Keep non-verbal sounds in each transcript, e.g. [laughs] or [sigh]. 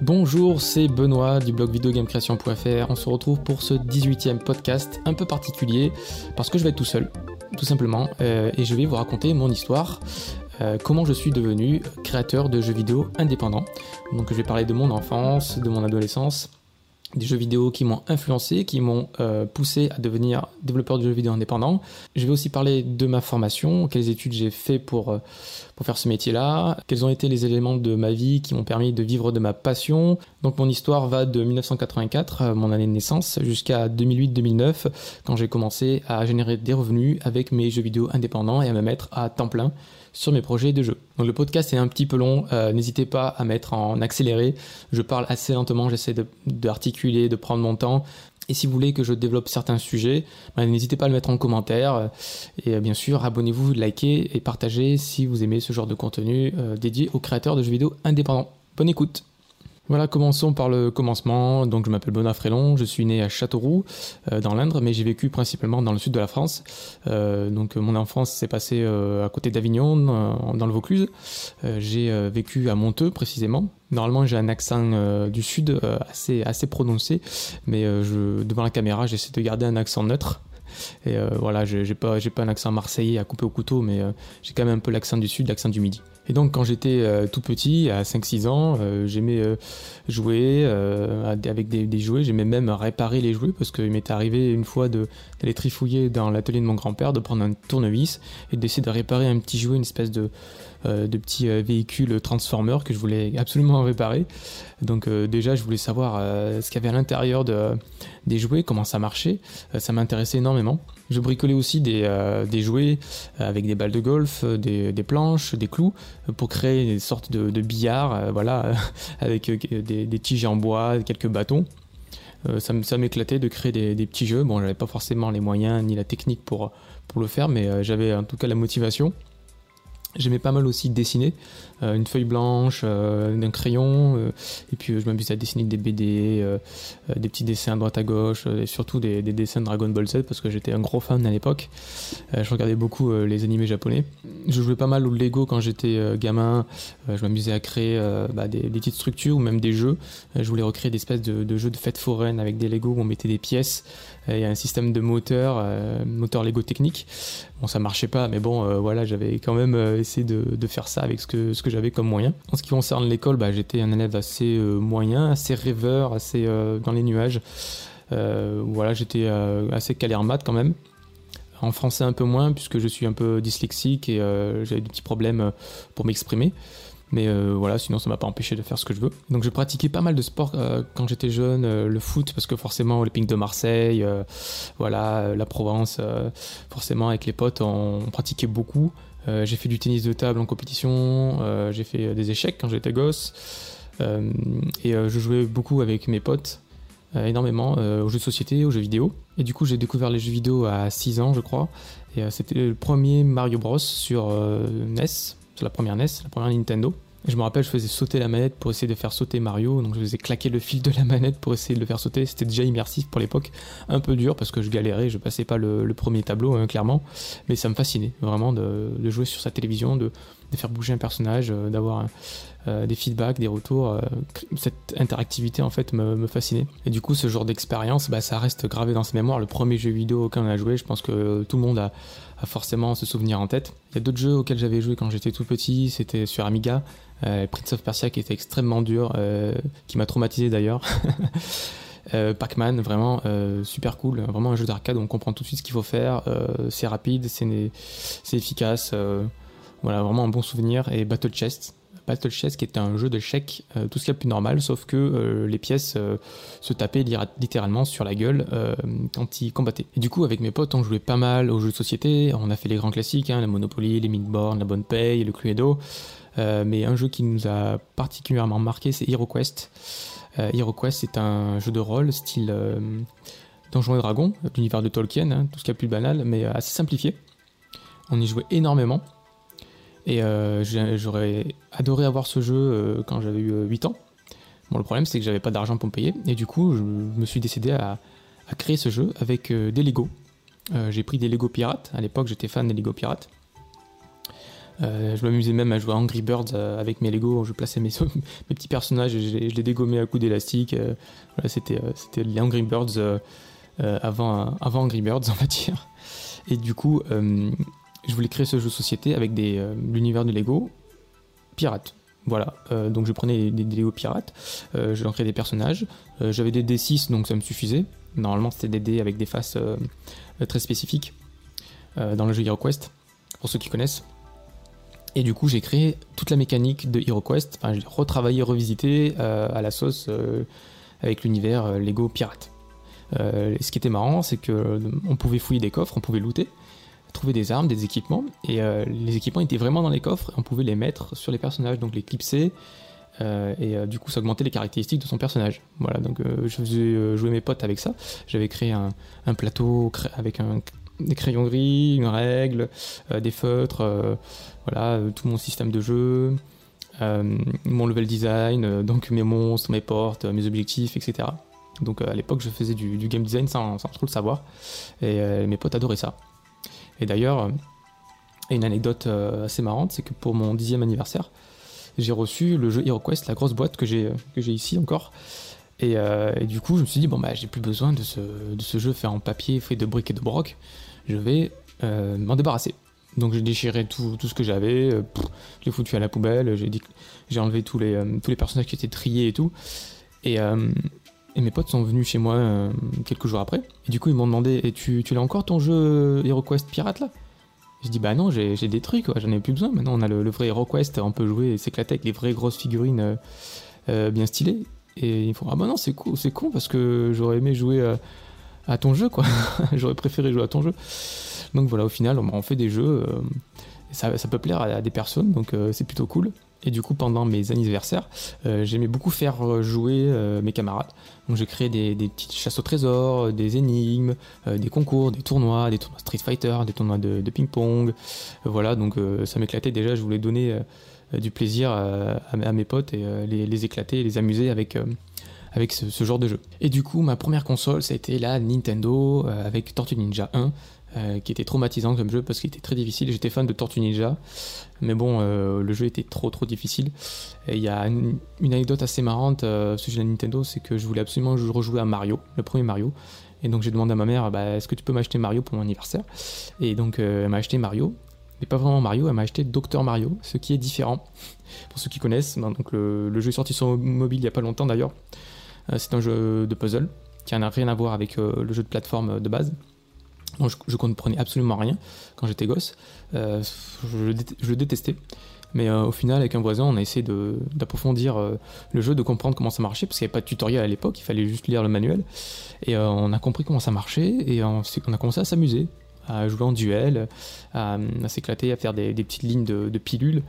Bonjour, c'est Benoît du blog videogamecreation.fr. On se retrouve pour ce 18e podcast un peu particulier parce que je vais être tout seul, tout simplement, euh, et je vais vous raconter mon histoire. Euh, comment je suis devenu créateur de jeux vidéo indépendant. Donc je vais parler de mon enfance, de mon adolescence, des jeux vidéo qui m'ont influencé, qui m'ont euh, poussé à devenir développeur de jeux vidéo indépendant. Je vais aussi parler de ma formation, quelles études j'ai fait pour, euh, pour faire ce métier-là, quels ont été les éléments de ma vie qui m'ont permis de vivre de ma passion. Donc mon histoire va de 1984, euh, mon année de naissance, jusqu'à 2008-2009, quand j'ai commencé à générer des revenus avec mes jeux vidéo indépendants et à me mettre à temps plein sur mes projets de jeu. Donc le podcast est un petit peu long, euh, n'hésitez pas à mettre en accéléré. Je parle assez lentement, j'essaie d'articuler, de, prendre mon temps. Et si vous voulez que je développe certains sujets, ben, n'hésitez pas à le mettre en commentaire. Et euh, bien sûr, abonnez-vous, likez et partagez si vous aimez ce genre de contenu euh, dédié aux créateurs de jeux vidéo indépendants. Bonne écoute voilà, commençons par le commencement. Donc, je m'appelle Benoît Frélon, je suis né à Châteauroux, euh, dans l'Indre, mais j'ai vécu principalement dans le sud de la France. Euh, donc, mon enfance s'est passée euh, à côté d'Avignon, dans le Vaucluse. j'ai vécu à Monteux, précisément. Normalement, j'ai un accent du sud assez, prononcé, mais devant la caméra, j'essaie de garder un accent neutre. Et voilà, j'ai pas, pas un accent marseillais à couper au couteau, mais j'ai quand même un peu l'accent du sud, l'accent du midi. Et donc quand j'étais euh, tout petit, à 5-6 ans, euh, j'aimais euh, jouer avec des, jouets, j'aimais même réparer les jouets parce qu'il m'était arrivé une fois d'aller trifouiller dans l'atelier de mon grand-père, de prendre un tournevis et d'essayer de réparer un petit jouet, une espèce de, de petit véhicule transformer que je voulais absolument [laughs] réparer. Donc déjà je voulais savoir ce qu'il y avait à l'intérieur de, des jouets, comment ça marchait, ça m'intéressait énormément. Je bricolais aussi des, euh, jouets euh, avec des balles de golf, euh, des, planches, des clous pour créer des sortes de, de billards, voilà, [laughs] avec des, tiges en bois, quelques bâtons. ça m'éclatait de créer des, des, petits jeux. Bon, j'avais pas forcément les moyens ni la technique pour, pour le faire, mais j'avais en tout cas la motivation. J'aimais pas mal aussi dessiner, euh, une feuille blanche, euh, un crayon, euh, et puis je m'amusais à dessiner des BD, des petits dessins à droite à gauche, et surtout des, dessins de Dragon Ball Z parce que j'étais un gros fan à l'époque. je regardais beaucoup les animés japonais. Je jouais pas mal au Lego quand j'étais gamin. je m'amusais à créer bah, des, petites structures ou même des jeux. je voulais recréer des espèces de, de, jeux de fête foraine avec des Lego où on mettait des pièces il y a un système de moteur, euh, moteur Lego technique. Bon, ça marchait pas, mais bon, euh, voilà, j'avais quand même euh, essayé de, faire ça avec ce que, j'avais comme moyen. En ce qui concerne l'école, bah, j'étais un élève assez moyen, assez rêveur, assez dans les nuages. voilà, j'étais assez calé quand même. En français un peu moins, puisque je suis un peu dyslexique et j'avais des petits problèmes pour m'exprimer. Mais euh, voilà, sinon ça m'a pas empêché de faire ce que je veux. Donc je pratiquais pas mal de sport euh, quand j'étais jeune, euh, le foot parce que forcément ping de Marseille, voilà, la Provence, forcément avec les potes on, pratiquait beaucoup. j'ai fait du tennis de table en compétition, j'ai fait des échecs quand j'étais gosse et je jouais beaucoup avec mes potes. énormément aux jeux de société, aux jeux vidéo. Et du coup, j'ai découvert les jeux vidéo à 6 ans, je crois. Et c'était le premier Mario Bros sur NES, la première NES, la première Nintendo. je me rappelle, je faisais sauter la manette pour essayer de faire sauter Mario, donc je faisais claquer le fil de la manette pour essayer de le faire sauter. C'était déjà immersif pour l'époque, un peu dur parce que je galérais, je passais pas le, premier tableau, hein, clairement, mais ça me fascinait vraiment de, jouer sur sa télévision, de, faire bouger un personnage, euh, d'avoir euh, des feedbacks, des retours. Euh, cette interactivité en fait me, fascinait. Et du coup, ce genre d'expérience, bah, ça reste gravé dans sa mémoire. Le premier jeu vidéo auquel on a joué, je pense que tout le monde a forcément ce souvenir en tête. Il y a d'autres jeux auxquels j'avais joué quand j'étais tout petit, c'était sur Amiga, euh, Prince of Persia qui était extrêmement dur, euh, qui m'a traumatisé d'ailleurs. [laughs] Euh, Pac-Man, vraiment super cool, vraiment un jeu d'arcade on comprend tout de suite ce qu'il faut faire, c'est rapide, c'est efficace, voilà, vraiment un bon souvenir. Et Battle Chest, Battle Chess qui est un jeu de chèques, euh, tout ce qui est plus normal, sauf que euh, les pièces euh, se tapaient littéralement sur la gueule quand ils combattaient. Du coup, avec mes potes, on jouait pas mal aux jeux de société, on a fait les grands classiques, hein, la Monopoly, les Midborn, la Bonne Paye, le Cluedo, mais un jeu qui nous a particulièrement marqué, c'est HeroQuest. HeroQuest, c'est un jeu de rôle style Donjons et Dragons, l'univers de Tolkien, hein, tout ce qui est plus banal, mais assez simplifié. On y jouait énormément. Et euh, j'aurais adoré avoir ce jeu euh, quand j'avais eu 8 euh, ans. Bon, le problème, c'est que j'avais pas d'argent pour me payer. Et du coup, je me suis décidé à, créer ce jeu avec des Lego. j'ai pris des Lego pirates. À l'époque, j'étais fan des Lego pirates. je m'amusais même à jouer à Angry Birds avec mes Lego. Je plaçais mes, [laughs] petits personnages et je, les dégommais à coups d'élastique. voilà, c'était, c'était les Angry Birds avant, avant Angry Birds, [laughs] on va dire. Et du coup, je voulais créer ce jeu société avec des, l'univers de Lego pirate. Voilà, euh, donc je prenais des, Lego pirates, euh, je créais des personnages, euh, j'avais des D6 donc ça me suffisait. Normalement c'était des dés avec des faces très spécifiques dans le jeu HeroQuest, pour ceux qui connaissent. Et du coup j'ai créé toute la mécanique de HeroQuest, j'ai retravaillé, revisité à la sauce avec l'univers Lego pirate. ce qui était marrant c'est que on pouvait fouiller des coffres, on pouvait looter, trouver des armes, des équipements, et euh, les équipements étaient vraiment dans les coffres, on pouvait les mettre sur les personnages, donc les clipser, euh, et euh, du coup ça augmentait les caractéristiques de son personnage. Voilà, donc je faisais jouer mes potes avec ça. J'avais créé un, plateau avec des crayons gris, une règle, des feutres, voilà, tout mon système de jeu. mon level design, donc mes monstres, mes portes, mes objectifs, etc. Donc à l'époque, je faisais du, game design sans, sans, trop le savoir, et mes potes adoraient ça. Et d'ailleurs, une anecdote euh, assez marrante, c'est que pour mon dixième anniversaire, j'ai reçu le jeu HeroQuest, la grosse boîte que j'ai j'ai ici encore. Euh, et, du coup, je me suis dit bon bah j'ai plus besoin de ce, de ce jeu fait en papier, fait de briques et de broc. Je vais euh, m'en débarrasser. Donc j'ai déchiré tout, tout, ce que j'avais, je l'ai foutu à la poubelle, j'ai j'ai enlevé tous les tous les personnages qui étaient triés et tout. Et, et mes potes sont venus chez moi euh, quelques jours après. Et du coup, ils m'ont demandé Et tu, tu l'as encore ton jeu HeroQuest Pirate là? Je dis Bah non, j'ai des trucs, j'en ai plus besoin. Maintenant, on a le, vrai HeroQuest, on peut jouer et s'éclater avec les vraies grosses figurines euh, euh, bien stylées. Et ils font Ah bah non, c'est cool, c'est con parce que j'aurais aimé jouer à ton jeu, quoi. [laughs] j'aurais préféré jouer à ton jeu. Donc voilà, au final, on, fait des jeux. Ça, peut plaire à, des personnes, donc c'est plutôt cool. Et du coup, pendant mes anniversaires, j'aimais beaucoup faire jouer mes camarades. Donc j'ai créé des, petites chasses au trésor, des énigmes, euh, des concours, des tournois, des tournois Street Fighter, des tournois de, ping-pong. Euh, voilà, donc euh, ça m'éclatait déjà, je voulais donner du plaisir à, mes potes et les, éclater, les amuser avec, avec ce, genre de jeu. Et du coup, ma première console, ça a été la Nintendo avec Tortue Ninja 1. Euh, qui était traumatisant comme jeu parce qu'il était très difficile. J'étais fan de Tortue Ninja, mais bon, euh, le jeu était trop trop difficile. il y a une, anecdote assez marrante euh, sur la Nintendo, c'est que je voulais absolument rejouer à Mario, le premier Mario. Et donc j'ai demandé à ma mère, bah, est-ce que tu peux m'acheter Mario pour mon anniversaire? Et donc elle m'a acheté Mario, mais pas vraiment Mario, elle m'a acheté Docteur Mario, ce qui est différent. [laughs] Pour ceux qui connaissent, donc le, le, jeu est sorti sur mobile il n'y a pas longtemps d'ailleurs. c'est un jeu de puzzle qui n'a rien à voir avec le jeu de plateforme de base je, comprenais absolument rien quand j'étais gosse. Euh, je, le détestais. Mais euh, au final, avec un voisin, on a essayé d'approfondir euh, le jeu, de comprendre comment ça marchait, parce qu'il n'y avait pas de tutoriel à l'époque, il fallait juste lire le manuel. Et on a compris comment ça marchait, et on, on a commencé à s'amuser, à jouer en duel, à, s'éclater, à faire des, petites lignes de, de pilules.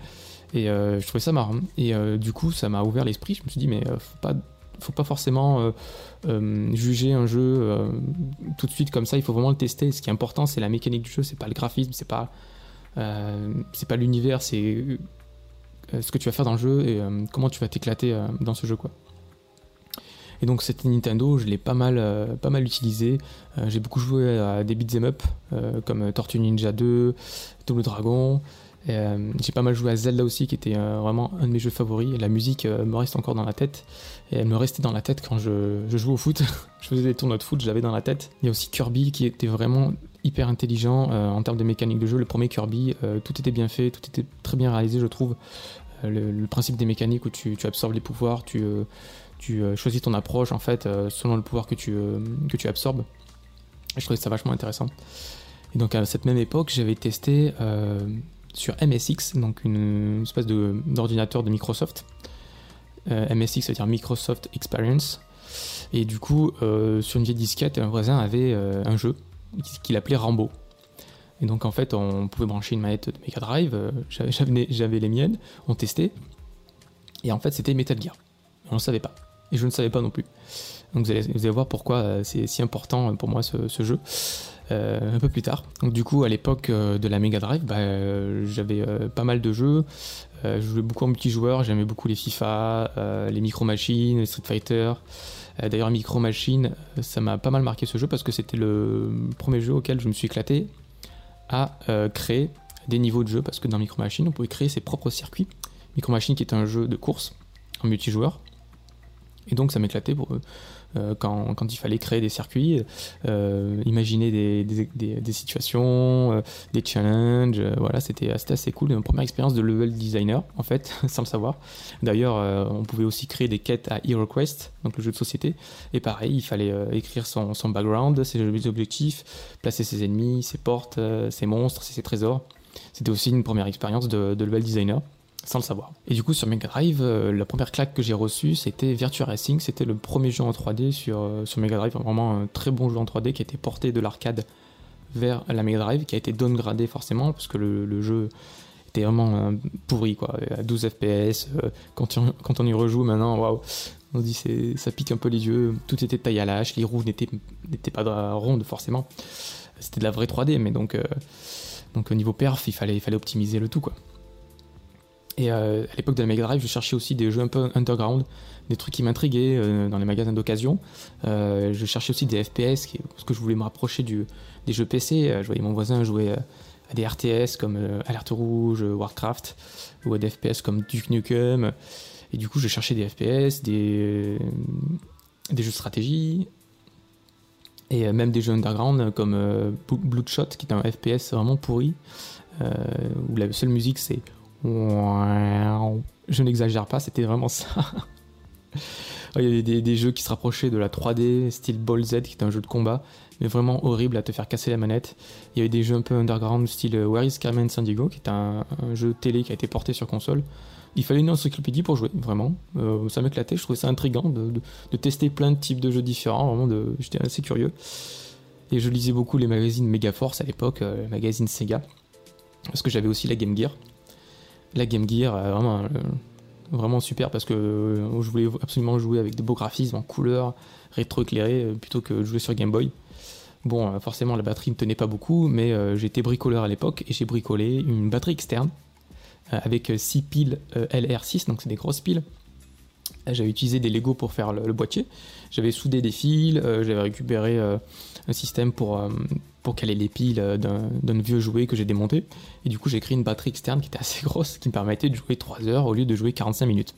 Et je trouvais ça marrant. Et du coup, ça m'a ouvert l'esprit. Je me suis dit, mais faut pas faut pas forcément euh, euh, juger un jeu euh, tout de suite comme ça. Il faut vraiment le tester. Ce qui est important, c'est la mécanique du jeu. C'est pas le graphisme, c'est pas c'est pas l'univers, c'est ce que tu vas faire dans le jeu et comment tu vas t'éclater dans ce jeu quoi. Et donc cette Nintendo, je l'ai pas mal, pas mal utilisé. j'ai beaucoup joué à des beat'em up comme Tortue Ninja 2, Double Dragon. J'ai pas mal joué à Zelda aussi, qui était vraiment un de mes jeux favoris. La musique me reste encore dans la tête. Et elle me restait dans la tête quand je, jouais au foot. [laughs] je faisais des tournois de foot, je l'avais dans la tête. Il y a aussi Kirby qui était vraiment hyper intelligent en termes de mécanique de jeu. Le premier Kirby, tout était bien fait, tout était très bien réalisé, je trouve. Le, principe des mécaniques où tu, absorbes les pouvoirs, tu, tu choisis ton approche en fait selon le pouvoir que tu, que tu absorbes. je trouvais ça vachement intéressant. Et donc à cette même époque, j'avais testé sur MSX, donc une espèce d'ordinateur de, Microsoft. Euh, MSX, cest à dire Microsoft Experience. Et du coup, euh, sur une vieille disquette, un voisin avait euh, un jeu qu'il appelait Rambo. Et donc en fait, on pouvait brancher une manette de Mega Drive, j'avais les miennes, on testait. Et en fait, c'était Metal Gear. On ne savait pas. Et je ne savais pas non plus. Donc vous allez, vous allez voir pourquoi c'est si important pour moi ce, jeu. Euh, un peu plus tard. Donc du coup, à l'époque euh, de la Mega Drive, bah, euh, j'avais pas mal de jeux. je jouais beaucoup en multijoueur, j'aimais beaucoup les FIFA, les Micro Machines, les Street Fighter. D'ailleurs, Micro Machines, ça m'a pas mal marqué ce jeu parce que c'était le premier jeu auquel je me suis éclaté à créer des niveaux de jeu parce que dans Micro Machine, on pouvait créer ses propres circuits. Micro Machine qui est un jeu de course en multijoueur. Et donc ça m'éclatait pour euh, quand, quand, il fallait créer des circuits, euh, imaginer des, situations, euh, des challenges. voilà, c'était assez cool. Une première expérience de level designer, en fait, [laughs] sans le savoir. D'ailleurs, on pouvait aussi créer des quêtes à HeroQuest, donc le jeu de société. Et pareil, il fallait écrire son, background, ses objectifs, placer ses ennemis, ses portes, ses monstres, ses trésors. C'était aussi une première expérience de level designer sans le savoir. Et du coup, sur Mega Drive, euh, la première claque que j'ai reçue, c'était Virtua Racing. C'était le premier jeu en 3D sur, euh, sur Mega Drive, vraiment un très bon jeu en 3D qui a été porté de l'arcade vers la Mega Drive, qui a été downgradé forcément, parce que le, jeu était vraiment euh, pourri, quoi, à 12 FPS. quand, on, quand on y rejoue maintenant, waouh, on dit c'est, ça pique un peu les yeux. Tout était taillé à la les roues n'étaient, n'étaient pas rondes forcément. C'était de la vraie 3D, mais donc, donc au niveau perf, il fallait, il fallait optimiser le tout, quoi. Et euh, à l'époque de la Mega Drive, je cherchais aussi des jeux un peu underground, des trucs qui m'intriguaient euh, dans les magasins d'occasion. Euh, je cherchais aussi des FPS, parce que je voulais me rapprocher des jeux PC. je voyais mon voisin jouer à des RTS comme Alerte Rouge, Warcraft, ou à des FPS comme Duke Nukem. Et du coup, je cherchais des FPS, des, des jeux de stratégie, et même des jeux underground comme Bloodshot, qui est un FPS vraiment pourri, où la seule musique c'est je n'exagère pas, c'était vraiment ça. [laughs] Il y avait des, jeux qui se rapprochaient de la 3D, style Ball Z, qui est un jeu de combat, mais vraiment horrible à te faire casser la manette. Il y avait des jeux un peu underground, style Where is Carmen San Diego, qui est un, jeu télé qui a été porté sur console. Il fallait une encyclopédie pour jouer, vraiment. Euh, ça m'éclatait, je trouvais ça intriguant de, tester plein de types de jeux différents, vraiment, j'étais assez curieux. Et je lisais beaucoup les magazines Megaforce à l'époque, euh, les magazines Sega, parce que j'avais aussi la Game Gear la Game Gear, euh, vraiment, euh, vraiment super parce que euh, je voulais absolument jouer avec des beaux graphismes en couleur, rétro-éclairé, plutôt que jouer sur Game Boy. Bon, forcément, la batterie ne tenait pas beaucoup, mais j'étais bricoleur à l'époque et j'ai bricolé une batterie externe avec 6 piles LR6, donc c'est des grosses piles. J'avais utilisé des Lego pour faire le, boîtier. J'avais soudé des fils, j'avais récupéré un système pour, pour caler les piles euh, d'un vieux jouet que j'ai démonté. Et du coup, j'ai créé une batterie externe qui était assez [laughs] grosse, qui me permettait de jouer 3 heures au lieu de jouer 45 minutes.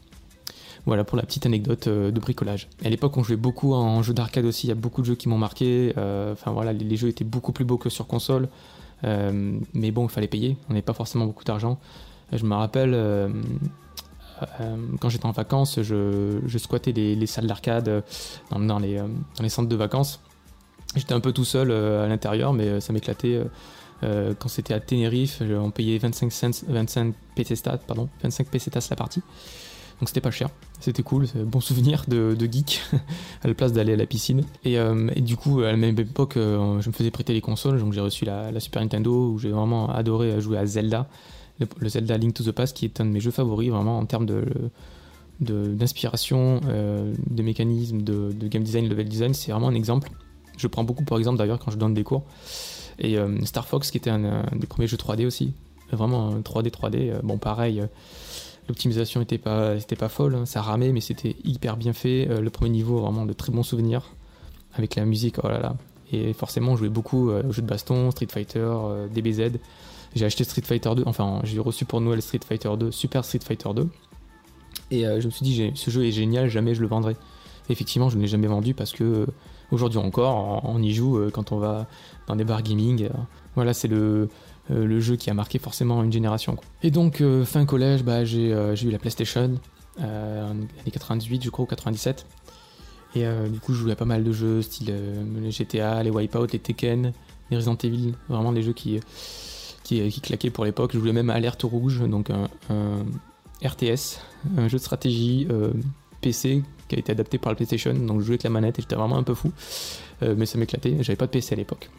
Voilà pour la petite anecdote euh, de bricolage. À l'époque, on jouait beaucoup en jeu d'arcade aussi. Il y a beaucoup de jeux qui m'ont marqué. Euh, enfin voilà, les, jeux étaient beaucoup plus beaux que sur console. mais bon, il fallait payer. On n'avait pas forcément beaucoup d'argent. Je me rappelle, quand j'étais en vacances, je, squattais les, salles d'arcade dans, les, dans les centres de vacances. J'étais un peu tout seul euh, à l'intérieur, mais euh, ça m'éclatait. Euh, quand c'était à Tenerife, on payait 25 cents, 25 PC stats, pardon, 25 PC la partie. Donc c'était pas cher, c'était cool, bon souvenir de, geek [laughs] à la place d'aller à la piscine. Et, du coup, à la même époque, je me faisais prêter les consoles, donc j'ai reçu la, Super Nintendo où j'ai vraiment adoré jouer à Zelda, le, Zelda Link to the Past qui est un de mes jeux favoris vraiment en termes de, d'inspiration, de, mécanismes, de, game design, level design, c'est vraiment un exemple. Je prends beaucoup pour exemple d'ailleurs quand je donne des cours. Et euh, Star Fox qui était un, des premiers jeux 3D aussi. Vraiment 3D 3D. Euh, bon pareil, euh, l'optimisation n'était pas, pas folle, hein. ça ramait mais c'était hyper bien fait. le premier niveau, vraiment de très bons souvenirs. Avec la musique, oh là là. Et forcément, on jouait beaucoup aux jeux de baston, Street Fighter, DBZ. J'ai acheté Street Fighter 2, enfin j'ai reçu pour Noël Street Fighter 2, Super Street Fighter 2. Et je me suis dit, ce jeu est génial, jamais je le vendrai. effectivement, je ne l'ai jamais vendu parce que Aujourd'hui encore, on, y joue euh, quand on va dans des bars gaming. Euh. Voilà, c'est le, euh, le jeu qui a marqué forcément une génération. Et donc, fin collège, bah, j'ai eu la PlayStation, en années 98, je crois, ou 97. Et du coup, je jouais à pas mal de jeux, style GTA, les Wipeout, les Tekken, les Resident Evil, vraiment des jeux qui, qui, claquaient pour l'époque. Je jouais même Alerte Rouge, donc un, RTS, un jeu de stratégie PC qui a été adapté par la PlayStation, donc je jouais avec la manette et j'étais vraiment un peu fou, euh, mais ça m'éclatait, j'avais pas de PC à l'époque.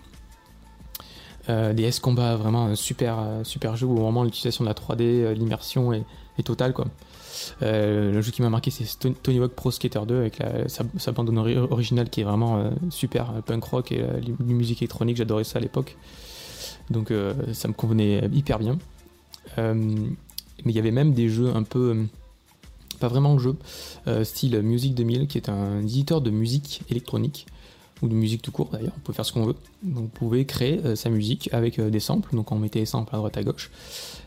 Euh, des S-Combat, vraiment un super, euh, super jeu où vraiment l'utilisation de la 3D, l'immersion est, totale. Quoi. le jeu qui m'a marqué c'est Tony Hawk Pro Skater 2 avec sa, bande originale qui est vraiment super, punk rock et la, musique électronique, j'adorais ça à l'époque. Donc ça me convenait hyper bien. mais il y avait même des jeux un peu pas vraiment jeu, euh, style Music 2000, qui est un éditeur de musique électronique, ou de musique tout court d'ailleurs, on peut faire ce qu'on veut. Donc vous pouvez créer sa musique avec des samples, donc on mettait les samples à droite à gauche,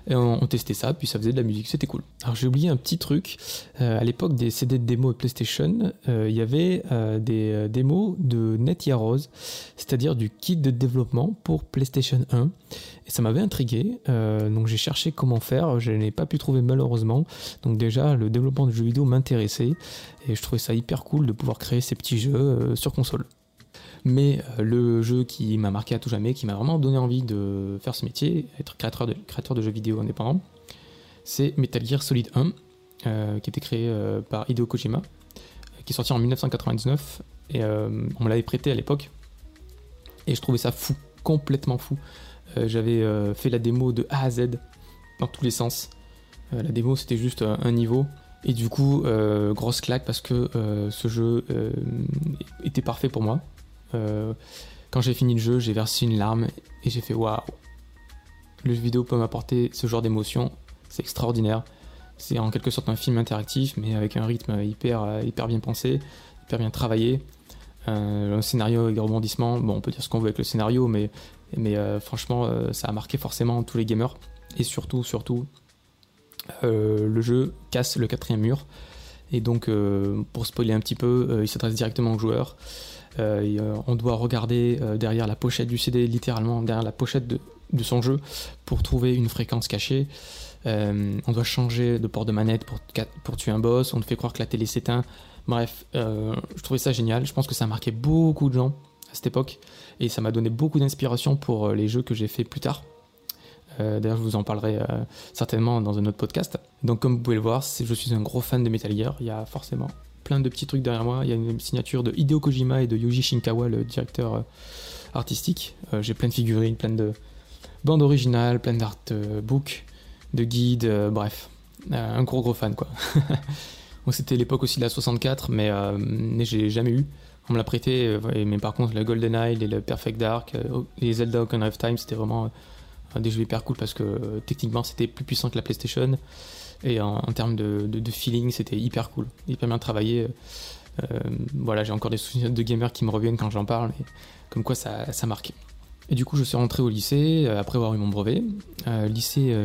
et on, testait ça, puis ça faisait de la musique, c'était cool. Alors j'ai oublié un petit truc, à l'époque des CD de démo de PlayStation, il y avait des démos de Net Heroes, c'est-à-dire du kit de développement pour PlayStation 1, et ça m'avait intrigué, donc j'ai cherché comment faire, je n'ai pas pu trouver malheureusement, donc déjà le développement de jeux vidéo m'intéressait, et je trouvais ça hyper cool de pouvoir créer ces petits jeux sur console. Mais euh, le jeu qui m'a marqué à tout jamais, qui m'a vraiment donné envie de faire ce métier, être créateur de, jeux vidéo indépendant, c'est Metal Gear Solid 1, euh, qui était créé euh, par Hideo Kojima, qui est sorti en 1999, et on me l'avait prêté à l'époque, et je trouvais ça fou, complètement fou. J'avais fait la démo de A à Z, dans tous les sens. la démo c'était juste un niveau, et du coup, grosse claque parce que ce jeu était parfait pour moi. Euh, quand j'ai fini le jeu, j'ai versé une larme et j'ai fait waouh. Le jeu vidéo peut m'apporter ce genre d'émotion, c'est extraordinaire. C'est en quelque sorte un film interactif, mais avec un rythme hyper, euh, hyper bien pensé, hyper bien travaillé. Euh, un scénario avec des rebondissements. Bon, on peut dire ce qu'on veut avec le scénario, mais, mais franchement, ça a marqué forcément tous les gamers. Et surtout, surtout, le jeu casse le quatrième mur. Et donc, pour spoiler un petit peu, il s'adresse directement aux joueurs. Euh, euh, on doit regarder euh, derrière la pochette du CD, littéralement derrière la pochette de, son jeu, pour trouver une fréquence cachée. on doit changer de port de manette pour, tuer un boss, on fait croire que la télé s'éteint. Bref, je trouvais ça génial. Je pense que ça a marqué beaucoup de gens à cette époque et ça m'a donné beaucoup d'inspiration pour les jeux que j'ai fait plus tard. D'ailleurs, je vous en parlerai certainement dans un autre podcast. Donc, comme vous pouvez le voir, je suis un gros fan de Metal Gear. Il y a forcément plein de petits trucs derrière moi. Il y a une signature de Hideo Kojima et de Yuji Shinkawa, le directeur euh, artistique. Euh, j'ai plein de figurines, plein de bandes originales, plein d'artbooks, de guides, euh, bref. un gros gros fan quoi. [laughs] c'était l'époque aussi de la 64, mais, mais j'ai jamais eu. On me l'a prêté, mais par contre, le Golden Eye le Perfect Dark, les Zelda Ocarina of Time, c'était vraiment des jeux hyper cool parce que techniquement c'était plus puissant que la PlayStation. Et en, termes de, feeling, c'était hyper cool, hyper bien travaillé. Euh, voilà, j'ai encore des souvenirs de gamers qui me reviennent quand j'en parle, mais comme quoi ça, marque. Et du coup, je suis rentré au lycée euh, après avoir eu mon brevet. Euh, lycée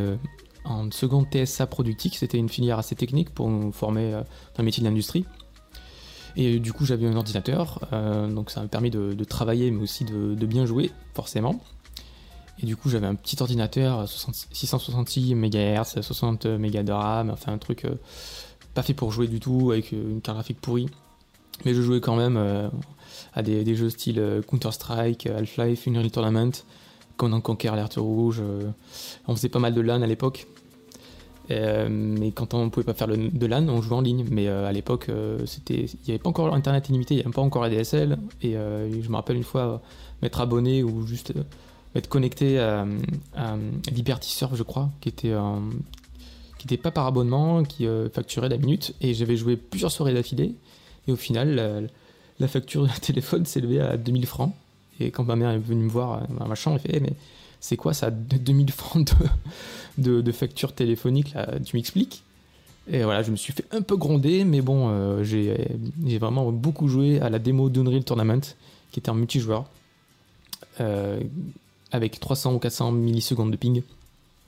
en seconde TSA productique, c'était une filière assez technique pour nous former dans le métier de l'industrie. Et du coup, j'avais un ordinateur, donc ça m'a permis de, travailler, mais aussi de, bien jouer, forcément. Et du coup, j'avais un petit ordinateur, 666 MHz, 60 MB de RAM, enfin un truc euh, pas fait pour jouer du tout, avec euh, une carte graphique pourrie. Mais je jouais quand même euh, à des, jeux style Counter-Strike, Half-Life, Unreal Tournament, Conan Conquer, Alerte Rouge. on faisait pas mal de LAN à l'époque. mais quand on pouvait pas faire de LAN, on jouait en ligne. Mais à l'époque, il n'y avait pas encore Internet illimité, il n'y avait pas encore ADSL. Et je me rappelle une fois m'être abonné ou juste être connecté à, Liberty Surf, je crois, qui était qui n'était pas par abonnement, qui euh, facturait la minute, et j'avais joué plusieurs soirées d'affilée, et au final, la, facture de [laughs] téléphone s'est levée à 2000 francs. Et quand ma mère est venue me voir euh, dans ma chambre, elle fait eh, mais c'est quoi ça, 2000 francs de, de, facture téléphonique là, Tu m'expliques? Et voilà, je me suis fait un peu gronder, mais bon, euh, j'ai vraiment beaucoup joué à la démo d'Unreal Tournament, qui était en multijoueur avec 300 ou 400 millisecondes de ping.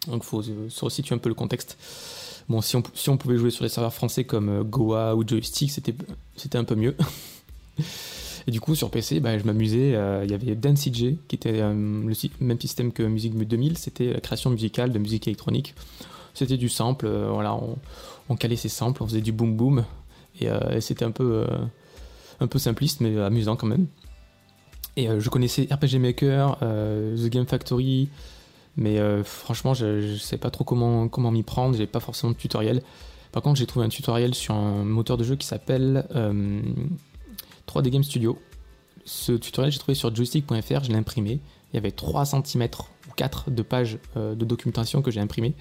Donc faut se resituer un peu le contexte. Bon, si on, pouvait jouer sur les serveurs français comme euh, Goa ou Joystick, c'était un peu mieux. [laughs] Et du coup, sur PC, bah, je m'amusais. Euh, il y avait DanceJ, qui était euh, le même système que Music 2000. C'était la création musicale de musique électronique. C'était du sample. voilà, on, calait ses samples, on faisait du boom boom. Et, c'était un peu simpliste, mais amusant quand même. Et euh, je connaissais RPG Maker, euh, The Game Factory, mais euh, franchement, je, ne sais pas trop comment, comment m'y prendre, j'ai pas forcément de tutoriel. Par contre, j'ai trouvé un tutoriel sur un moteur de jeu qui s'appelle 3D Game Studio. Ce tutoriel, j'ai trouvé sur joystick.fr, je l'ai imprimé. Il y avait 3 cm ou 4 de pages de documentation que j'ai imprimé,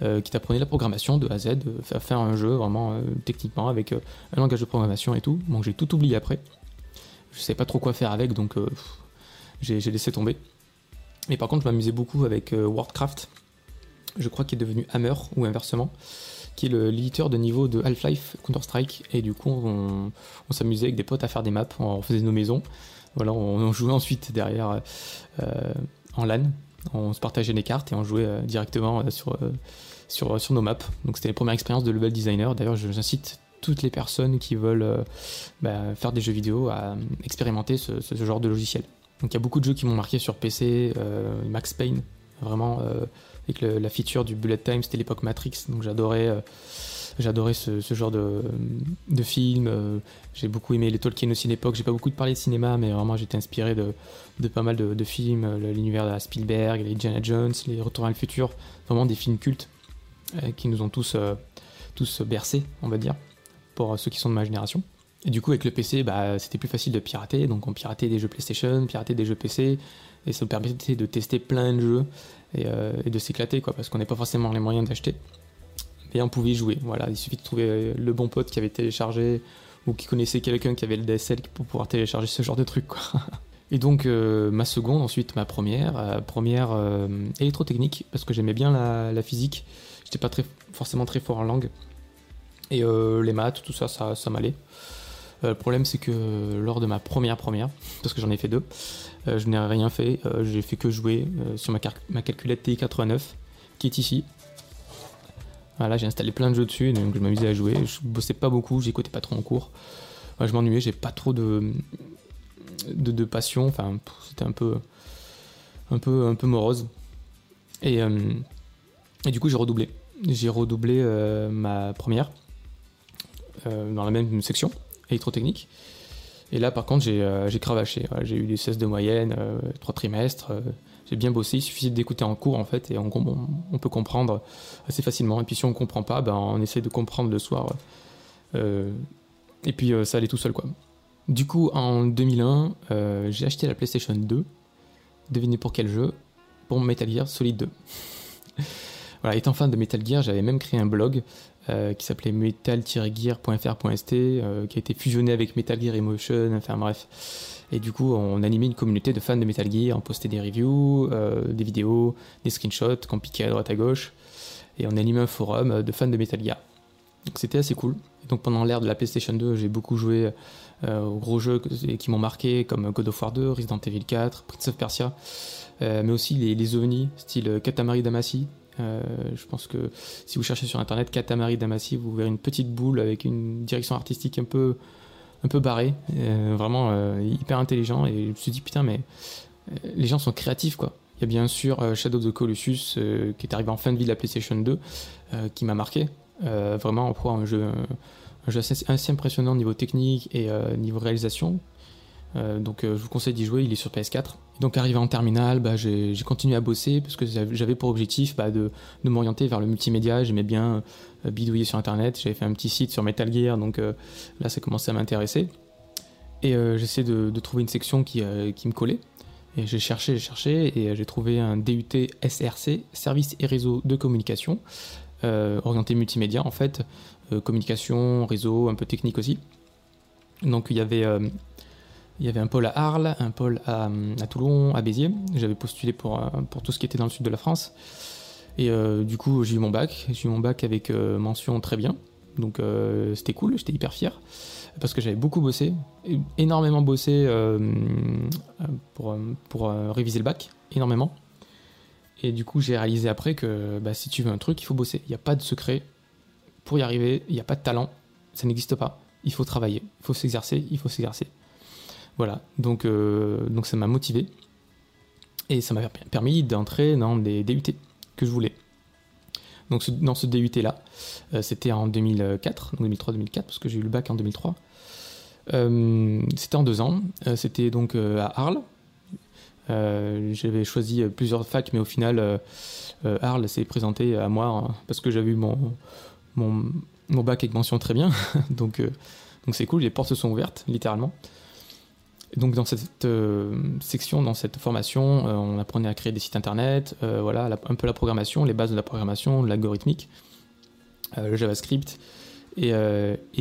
qui t'apprenait la programmation de A à Z, faire un jeu vraiment techniquement avec un langage de programmation et tout. Donc j'ai tout oublié après je sais pas trop quoi faire avec, donc euh, j'ai laissé tomber. Mais par contre, je m'amusais beaucoup avec euh, Warcraft. Je crois qu'il est devenu Hammer ou inversement. qui est l'éditeur de niveau de Half-Life Counter-Strike. Et du coup, on, s'amusait avec des potes à faire des maps, on faisait nos maisons. Voilà, on, jouait ensuite derrière en LAN. On se partageait les cartes et on jouait directement sur, sur, sur nos maps. Donc c'était les premières expériences de level designer. D'ailleurs, j'incite toutes les personnes qui veulent bah, faire des jeux vidéo à expérimenter ce, genre de logiciel. Donc il y a beaucoup de jeux qui m'ont marqué sur PC, euh, Max Payne, vraiment, euh, avec la feature du bullet time, c'était l'époque Matrix, donc j'adorais euh, j'adorais ce, genre de, de film. j'ai beaucoup aimé les Tolkien aussi l'époque. J'ai pas beaucoup de parler de cinéma, mais vraiment j'étais inspiré de, pas mal de, films, l'univers de Spielberg, les Indiana Jones, les Retours à le futur, vraiment des films cultes qui nous ont tous, tous bercés, on va dire, ceux qui sont de ma génération. Et du coup, avec le PC, bah, c'était plus facile de pirater. Donc, on piratait des jeux PlayStation, piratait des jeux PC. Et ça nous permettait de tester plein de jeux et, euh, de s'éclater, quoi, parce qu'on n'a pas forcément les moyens d'acheter. Mais on pouvait jouer. Voilà, il suffit de trouver le bon pote qui avait téléchargé ou qui connaissait quelqu'un qui avait le DSL pour pouvoir télécharger ce genre de truc, quoi. [laughs] Et donc, euh, ma seconde, ensuite ma première, euh, première électrotechnique, parce que j'aimais bien la, la physique. J'étais pas très, forcément très fort en langue. Et les maths, tout ça, ça, m'allait. Euh, le problème, c'est que lors de ma première première, parce que j'en ai fait deux, euh, je n'ai rien fait. Euh, j'ai fait que jouer sur ma, calculette TI-89, qui est ici. Voilà, j'ai installé plein de jeux dessus, donc je m'amusais à jouer. Je bossais pas beaucoup, j'écoutais pas trop en cours. je m'ennuyais, j'ai pas trop de, passion. Enfin, c'était un peu, un peu, un peu morose. Et du coup, j'ai redoublé. J'ai redoublé ma première dans la même section électrotechnique. Et là, par contre, j'ai euh, cravaché. j'ai eu des 16 de moyenne, euh, trois trimestres. Euh, j'ai bien bossé. Il suffit d'écouter en cours, en fait, et on, on, peut comprendre assez facilement. Et puis, si on ne comprend pas, ben, on essaie de comprendre le soir. et puis, ça allait tout seul, quoi. Du coup, en 2001, j'ai acheté la PlayStation 2. Devinez pour quel jeu? Pour Metal Gear Solid 2. [laughs] voilà, étant fan de Metal Gear, j'avais même créé un blog euh, qui s'appelait metal-gear.fr.st, euh, qui a été fusionné avec Metal Gear Emotion, enfin bref. Et du coup, on animait une communauté de fans de Metal Gear, on postait des reviews, euh, des vidéos, des screenshots qu'on piquait à droite à gauche, et on animait un forum de fans de Metal Gear. Donc c'était assez cool. donc pendant l'ère de la PlayStation 2, j'ai beaucoup joué aux gros jeux qui m'ont marqué, comme God of War 2, Resident Evil 4, Prince of Persia, mais aussi les, les ovnis, style Katamari Damacy, euh, je pense que si vous cherchez sur internet Katamari Damacy, vous verrez une petite boule avec une direction artistique un peu, un peu barrée, euh, vraiment euh, hyper intelligent. Et je me suis dit, putain, mais les gens sont créatifs quoi. Il y a bien sûr Shadow of the Colossus qui est arrivé en fin de vie de la PlayStation 2 qui m'a marqué. vraiment, pour un jeu, un jeu assez, assez, impressionnant au niveau technique et niveau réalisation. donc je vous conseille d'y jouer, il est sur PS4. Donc arrivé en terminale, bah, j'ai continué à bosser parce que j'avais pour objectif bah, de, m'orienter vers le multimédia. J'aimais bien euh, bidouiller sur Internet. J'avais fait un petit site sur Metal Gear, donc euh, là ça commençait à m'intéresser. Et euh, j'essaie de, trouver une section qui, me collait. Et j'ai cherché, j'ai cherché, et j'ai trouvé un DUT SRC, Service et Réseau de Communication, orienté multimédia en fait, communication, réseau, un peu technique aussi. Donc il y avait il y avait un pôle à Arles, un pôle à, Toulon, à Béziers. J'avais postulé pour, euh, pour tout ce qui était dans le sud de la France. Et euh, du coup, j'ai eu mon bac. J'ai eu mon bac avec euh, mention très bien. Donc c'était cool, j'étais hyper fier. Parce que j'avais beaucoup bossé, énormément bossé pour, pour réviser le bac, énormément. Et du coup, j'ai réalisé après que bah, si tu veux un truc, il faut bosser. Il n'y a pas de secret. Pour y arriver, il n'y a pas de talent. Ça n'existe pas. Il faut travailler, il faut s'exercer, il faut s'exercer. Voilà, donc, euh, donc ça m'a motivé et ça m'a permis d'entrer dans des DUT que je voulais. Donc dans ce DUT là, euh, c'était en 2004, 2003-2004 parce que j'ai eu le bac en 2003. Euh, c'était en deux ans, c'était donc à Arles. j'avais choisi plusieurs facs, mais au final, Arles s'est présenté à moi hein, parce que j'avais eu mon, bac avec mention très bien. [laughs] donc donc c'est cool, les portes se sont ouvertes, littéralement donc dans cette euh, section, dans cette formation, euh, on apprenait à créer des sites internet, euh, voilà, un peu la programmation, les bases de la programmation, l'algorithmique, le JavaScript, et,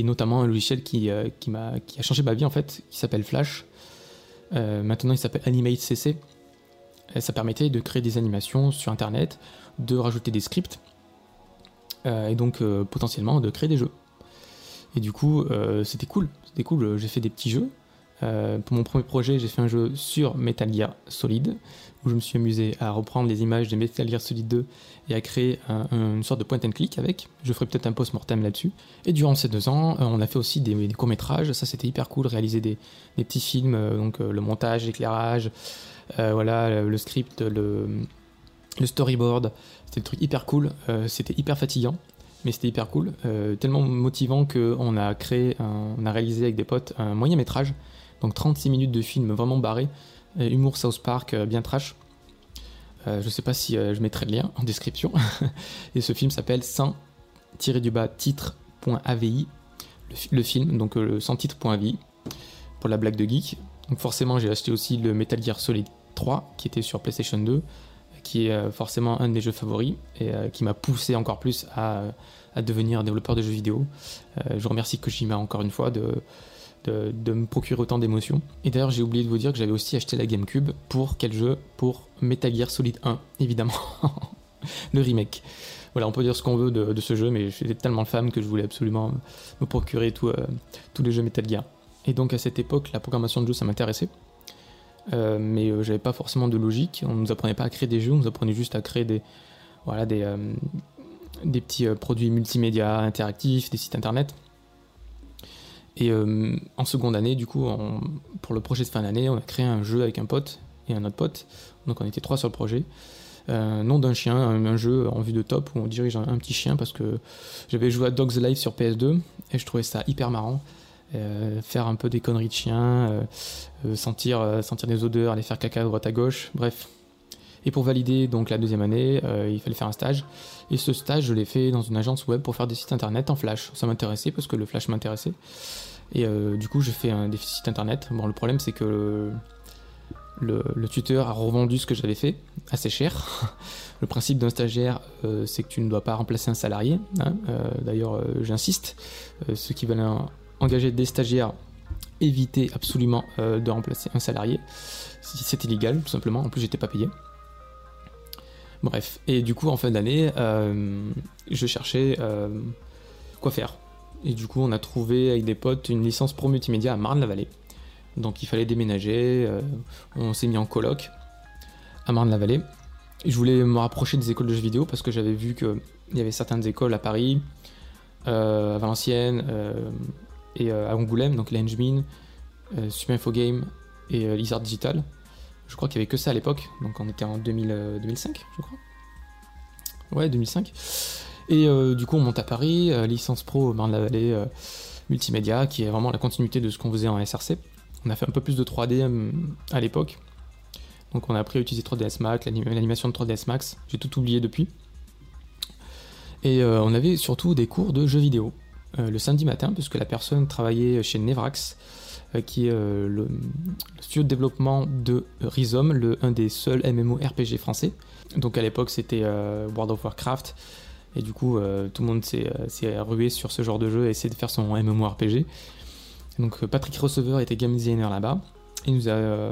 notamment un logiciel qui, qui, a, qui, a, changé ma vie en fait, qui s'appelle Flash. maintenant il s'appelle Animate CC. Ça permettait de créer des animations sur internet, de rajouter des scripts et donc potentiellement de créer des jeux. Et du coup, c'était cool, c'était cool. J'ai fait des petits jeux. Pour mon premier projet, j'ai fait un jeu sur Metal Gear Solid, où je me suis amusé à reprendre les images de Metal Gear Solid 2 et à créer une sorte de point and click avec. Je ferai peut-être un post-mortem là-dessus. Et durant ces deux ans, euh, on a fait aussi des, courts-métrages. Ça, c'était hyper cool, réaliser des, petits films, euh, donc euh, le montage, l'éclairage, voilà, le script, le, storyboard. C'était des trucs hyper cool. c'était hyper fatigant. Mais c'était hyper cool, tellement motivant qu'on a on a réalisé avec des potes un moyen métrage, donc 36 minutes de film vraiment barré, humour South Park bien trash. Euh, je ne sais pas si euh, je mettrai le lien en description. [laughs] et ce film s'appelle 100-du-bas titre.avi, le, film, donc euh, le sans titre.avi, pour la blague de geek. Donc forcément, j'ai acheté aussi le Metal Gear Solid 3, qui était sur PlayStation 2, qui est forcément un de mes jeux favoris, et qui m'a poussé encore plus à, à, devenir développeur de jeux vidéo. je remercie Kojima encore une fois de de, me procurer autant d'émotions. Et d'ailleurs, j'ai oublié de vous dire que j'avais aussi acheté la GameCube pour quel jeu? Pour Metal Gear Solid 1, évidemment. [laughs] le remake. Voilà, on peut dire ce qu'on veut de, ce jeu, mais j'étais tellement fan que je voulais absolument me procurer euh, tous les jeux Metal Gear. Et donc à cette époque, la programmation de jeu, ça m'intéressait. Euh, mais euh, j'avais pas forcément de logique. On nous apprenait pas à créer des jeux, on nous apprenait juste à créer des, voilà, des, des petits produits multimédia interactifs, des sites internet. Et euh, en seconde année, du coup, pour le projet de fin d'année, on a créé un jeu avec un pote et un autre pote. Donc on était trois sur le projet. Euh, nom d'un chien, un, jeu en vue de top où on dirige un, petit chien parce que j'avais joué à Dogs Life sur PS2 et je trouvais ça hyper marrant. Euh, faire un peu des conneries de chien, sentir, sentir des odeurs, aller faire caca à droite à gauche, bref. Et pour valider donc la deuxième année, il fallait faire un stage. Et ce stage, je l'ai fait dans une agence web pour faire des sites internet en Flash. Ça m'intéressait parce que le Flash m'intéressait. Et euh, du coup, j'ai fait un déficit internet. Bon, le problème, c'est que le, tuteur a revendu ce que j'avais fait assez cher. [laughs] le principe d'un stagiaire, euh, c'est que tu ne dois pas remplacer un salarié. Hein. Euh, d'ailleurs, j'insiste, ceux qui veulent engager des stagiaires, évitez absolument de remplacer un salarié. C'est illégal, tout simplement. En plus, j'étais pas payé. Bref, et du coup, en fin d'année, je cherchais quoi faire. Et du coup, on a trouvé avec des potes une licence pro multimédia à Marne-la-Vallée. Donc il fallait déménager, euh, on s'est mis en coloc à Marne-la-Vallée. Je voulais me rapprocher des écoles de jeux vidéo parce que j'avais vu qu'il y avait certaines écoles à Paris, euh, à Valenciennes euh, et à Angoulême, donc l'Engmin, Super Info Game et Lizard Digital. Je crois qu'il n'y avait que ça à l'époque, donc on était en 2005, je crois. Ouais, 2005. Et euh, du coup, on monte à Paris, euh, licence pro Marne-la-Vallée euh, multimédia, qui est vraiment la continuité de ce qu'on faisait en SRC. On a fait un peu plus de 3D à l'époque. Donc on a appris à utiliser 3ds Max, l'animation de 3ds Max. J'ai tout oublié depuis. Et on avait surtout des cours de jeux vidéo. le samedi matin, puisque la personne travaillait chez Nevrax, qui est le, studio de développement de Rhizome, le, un des seuls MMORPG français. Donc à l'époque c'était World of Warcraft, et du coup, euh, tout le monde euh, s'est rué sur ce genre de jeu et essayé de faire son MMORPG. Donc euh, Patrick Receveur était game designer là-bas et nous a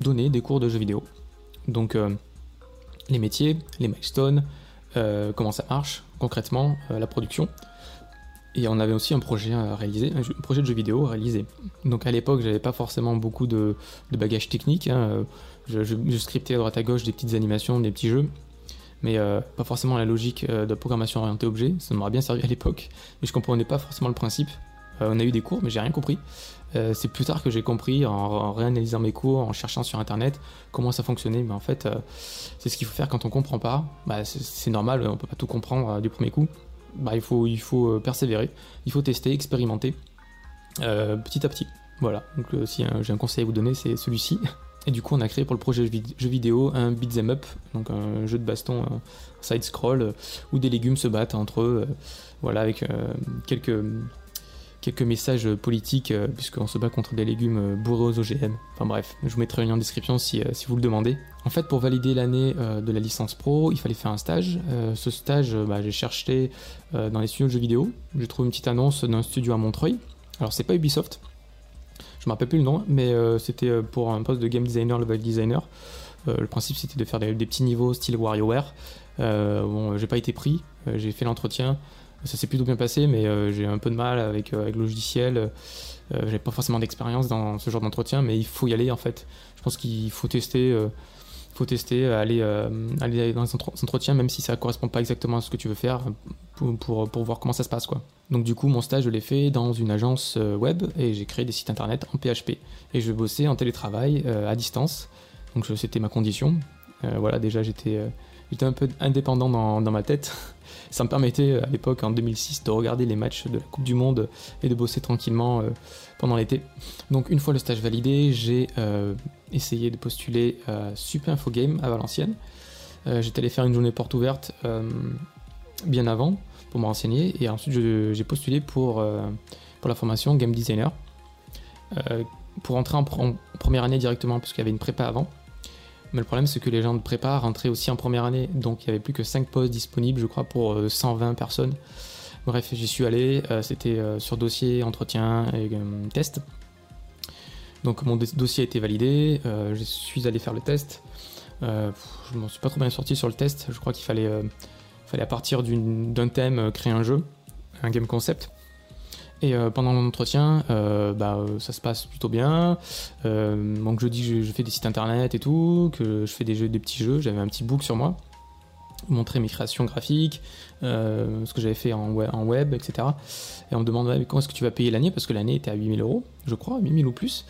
donné des cours de jeux vidéo. Donc les métiers, les milestones, comment ça marche concrètement, la production. Et on avait aussi un projet à réaliser, un, projet de jeu vidéo à réaliser. Donc à l'époque, j'avais pas forcément beaucoup de, bagages techniques. Hein. Je, je, scriptais à droite à gauche des petites animations, des petits jeux mais euh, pas forcément la logique euh, de programmation orientée objet. Ça m'aurait bien servi à l'époque, mais je comprenais pas forcément le principe. Euh, on a eu des cours, mais j'ai rien compris. c'est plus tard que j'ai compris, en, réanalysant mes cours, en cherchant sur internet comment ça fonctionnait. Mais en fait, c'est ce qu'il faut faire quand on comprend pas. Bah, c'est normal, on peut pas tout comprendre du premier coup. Bah, il faut, il faut persévérer, il faut tester, expérimenter petit à petit. Voilà, donc si j'ai un conseil à vous donner, c'est celui-ci. [laughs] Et du coup, on a créé pour le projet jeu vidéo un beat'em up, donc un jeu de baston side scroll euh, où des légumes se battent entre eux, euh, voilà, avec euh, quelques quelques messages politiques puisqu'on se bat contre des légumes bourrés aux OGM. Enfin bref, je vous mettrai un lien en description si, si vous le demandez. En fait, pour valider l'année de la licence pro, il fallait faire un stage. ce stage, bah, j'ai cherché dans les studios de jeux vidéo. J'ai trouvé une petite annonce d'un studio à Montreuil. Alors c'est pas Ubisoft, je me rappelle plus le nom, mais euh, c'était euh, pour un poste de game designer, level designer. le principe c'était de faire des, petits niveaux style WarioWare. bon, j'ai pas été pris, j'ai fait l'entretien, ça s'est plutôt bien passé, mais j'ai un peu de mal avec, avec le logiciel. j'ai pas forcément d'expérience dans ce genre d'entretien, mais il faut y aller en fait. Je pense qu'il faut tester faut tester, aller, euh, aller dans un entretien, même si ça correspond pas exactement à ce que tu veux faire, pour, pour, voir comment ça se passe. Quoi. Donc du coup, mon stage, je l'ai fait dans une agence euh, web et j'ai créé des sites internet en PHP. Et je bossais en télétravail euh, à distance. Donc c'était ma condition. voilà, déjà j'étais j'étais un peu indépendant dans, dans ma tête. Ça me permettait à l'époque, en 2006, de regarder les matchs de la Coupe du Monde et de bosser tranquillement pendant l'été. Donc une fois le stage validé, j'ai essayé de postuler à Super Info Game à Valenciennes. Euh, j'étais allé faire une journée porte ouverte euh, bien avant pour me renseigner et ensuite j'ai postulé pour, euh, pour la formation Game Designer pour entrer en, première année directement parce qu'il y avait une prépa avant. Mais le problème c'est que les gens de prépa rentraient aussi en première année donc il n'y avait plus que 5 postes disponibles je crois pour 120 personnes. Bref, j'y suis allé, c'était sur dossier, entretien et test. Donc mon dossier a été validé, euh, je suis allé faire le test. Euh, je m'en suis pas trop bien sorti sur le test. Je crois qu'il fallait, euh, fallait à partir d'un thème créer un jeu, un game concept. Et pendant l'entretien, bah, ça se passe plutôt bien. donc je dis que je, fais des sites internet et tout, que je fais des jeux, des petits jeux. J'avais un petit book sur moi montrer mes créations graphiques, euh, ce que j'avais fait en web, etc. Et on me demande comment est-ce que tu vas payer l'année? Parce que l'année était à 8000 euros, je crois, 8000 ou plus.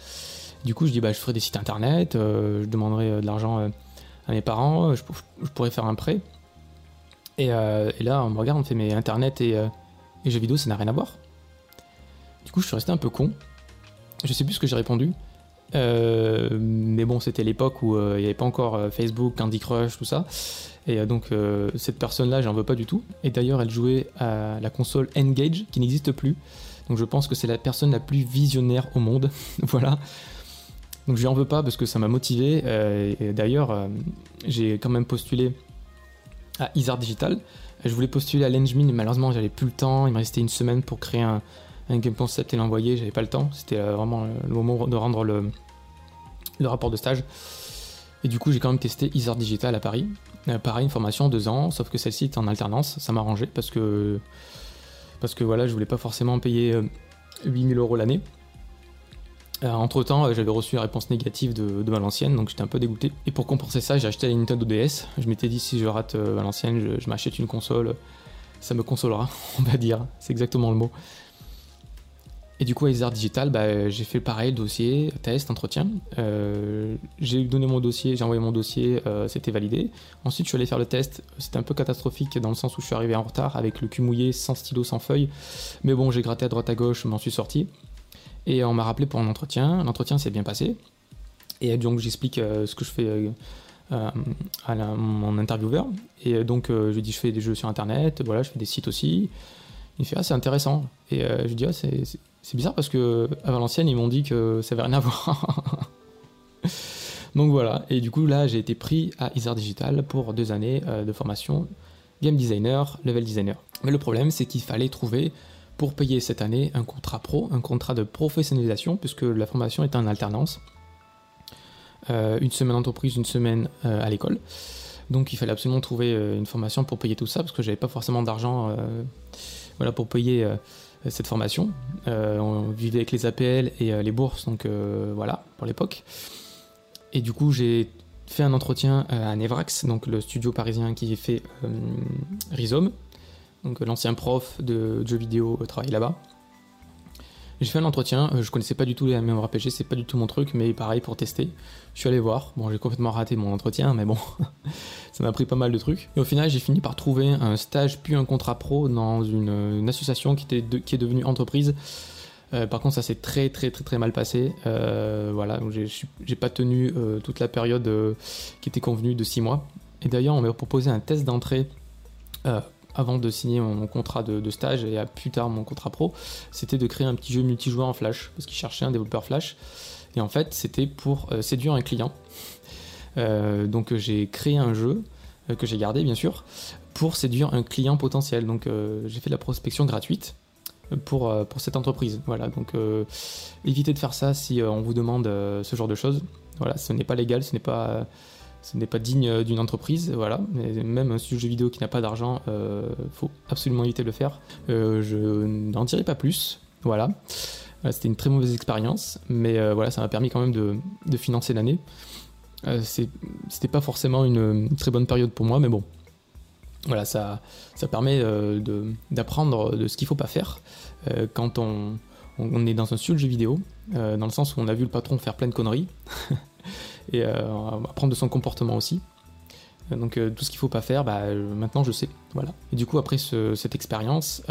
Du coup, je dis bah, je ferai des sites internet, euh, je demanderai euh, de l'argent à mes parents, je, pourrais faire un prêt. Et, là, on me regarde, on me fait mais internet et, et jeux vidéo, ça n'a rien à voir. Du coup, je suis resté un peu con. Je sais plus ce que j'ai répondu. mais bon, c'était l'époque où il n'y avait pas encore Facebook, Candy Crush, tout ça. Et euh, donc euh, cette personne-là, j'en veux pas du tout. Et d'ailleurs, elle jouait à la console Engage, qui n'existe plus. Donc je pense que c'est la personne la plus visionnaire au monde. [laughs] voilà. Donc je lui en veux pas parce que ça m'a motivé. Euh, et d'ailleurs, j'ai quand même postulé à Isar Digital. Je voulais postuler à Lengemin, mais malheureusement, j'avais plus le temps. Il me restait une semaine pour créer un, game concept et l'envoyer. J'avais pas le temps. C'était vraiment le moment de rendre le, le rapport de stage. Et du coup, j'ai quand même testé Isar Digital à Paris. Euh, pareil, une formation deux ans, sauf que celle-ci est en alternance. Ça m'a arrangé parce que, parce que voilà, je voulais pas forcément payer 8000 euh, euros l'année. Euh, entre temps, j'avais reçu une réponse négative de, Valenciennes, donc j'étais un peu dégoûté. Et pour compenser ça, j'ai acheté la Nintendo DS. Je m'étais dit, si je rate Valenciennes, je m'achète une console. Ça me consolera, [laughs] on va dire. C'est exactement le mot. Et du coup, à Isar Digital, bah, j'ai fait pareil, dossier, test, entretien. Euh, j'ai donné mon dossier, j'ai envoyé mon dossier, euh, c'était validé. Ensuite, je suis allé faire le test. C'était un peu catastrophique dans le sens où je suis arrivé en retard avec le cul mouillé, sans stylo, sans feuille. Mais bon, j'ai gratté à droite à gauche, m'en suis sorti. Et on m'a rappelé pour un entretien. L'entretien s'est bien passé. Et donc, j'explique euh, ce que je fais à mon intervieweur. Et donc, je lui dis, je fais des jeux sur Internet, voilà, je fais des sites aussi. Il fait, ah, c'est intéressant. Et je lui dis, ah, c'est c'est bizarre parce que à Valenciennes, ils m'ont dit que ça avait rien à [laughs] voir. Donc voilà, et du coup là j'ai été pris à Isar Digital pour deux années euh, de formation game designer, level designer. Mais le problème c'est qu'il fallait trouver pour payer cette année un contrat pro, un contrat de professionnalisation, puisque la formation était en alternance. Euh, une semaine entreprise, une semaine euh, à l'école. Donc il fallait absolument trouver une formation pour payer tout ça, parce que j'avais pas forcément d'argent voilà, pour payer cette formation. Euh, on vivait avec les APL et euh, les bourses, donc voilà, pour l'époque. Et du coup, j'ai fait un entretien à Nevrax, donc le studio parisien qui fait Rhizome. Donc l'ancien prof de jeux vidéo travaille là-bas. J'ai fait un entretien, euh, je connaissais pas du tout les MMORPG, c'est pas du tout mon truc, mais pareil pour tester. Je suis allé voir, bon j'ai complètement raté mon entretien, mais bon, [laughs] ça m'a pris pas mal de trucs. Et au final j'ai fini par trouver un stage puis un contrat pro dans une, association qui, était qui est devenue entreprise. Euh, par contre, ça s'est très très très très mal passé. Euh, voilà, donc j'ai pas tenu toute la période qui était convenue de 6 mois. Et d'ailleurs, on m'a proposé un test d'entrée avant de signer mon, contrat de, stage et plus tard mon contrat pro, c'était de créer un petit jeu multijoueur en Flash, parce qu'ils cherchaient un développeur Flash. Et en fait, c'était pour euh, séduire un client. Euh, donc j'ai créé un jeu euh, que j'ai gardé bien sûr pour séduire un client potentiel. Donc j'ai fait de la prospection gratuite pour, pour cette entreprise. Voilà, donc évitez de faire ça si on vous demande ce genre de choses. Voilà, ce n'est pas légal, ce n'est pas ce n'est pas digne d'une entreprise, voilà. Même un jeu vidéo qui n'a pas d'argent, euh, faut absolument éviter de le faire. Euh, je n'en dirai pas plus, voilà. C'était une très mauvaise expérience, mais voilà, ça m'a permis quand même de, financer l'année. C'était pas forcément une, très bonne période pour moi, mais bon, voilà, ça, permet d'apprendre de, ce qu'il faut pas faire quand on, est dans un jeu vidéo, dans le sens où on a vu le patron faire plein de conneries. [laughs] et euh, apprendre de son comportement aussi. Donc euh, tout ce qu'il faut pas faire, bah, euh, maintenant je sais. Voilà. Et du coup après cette expérience,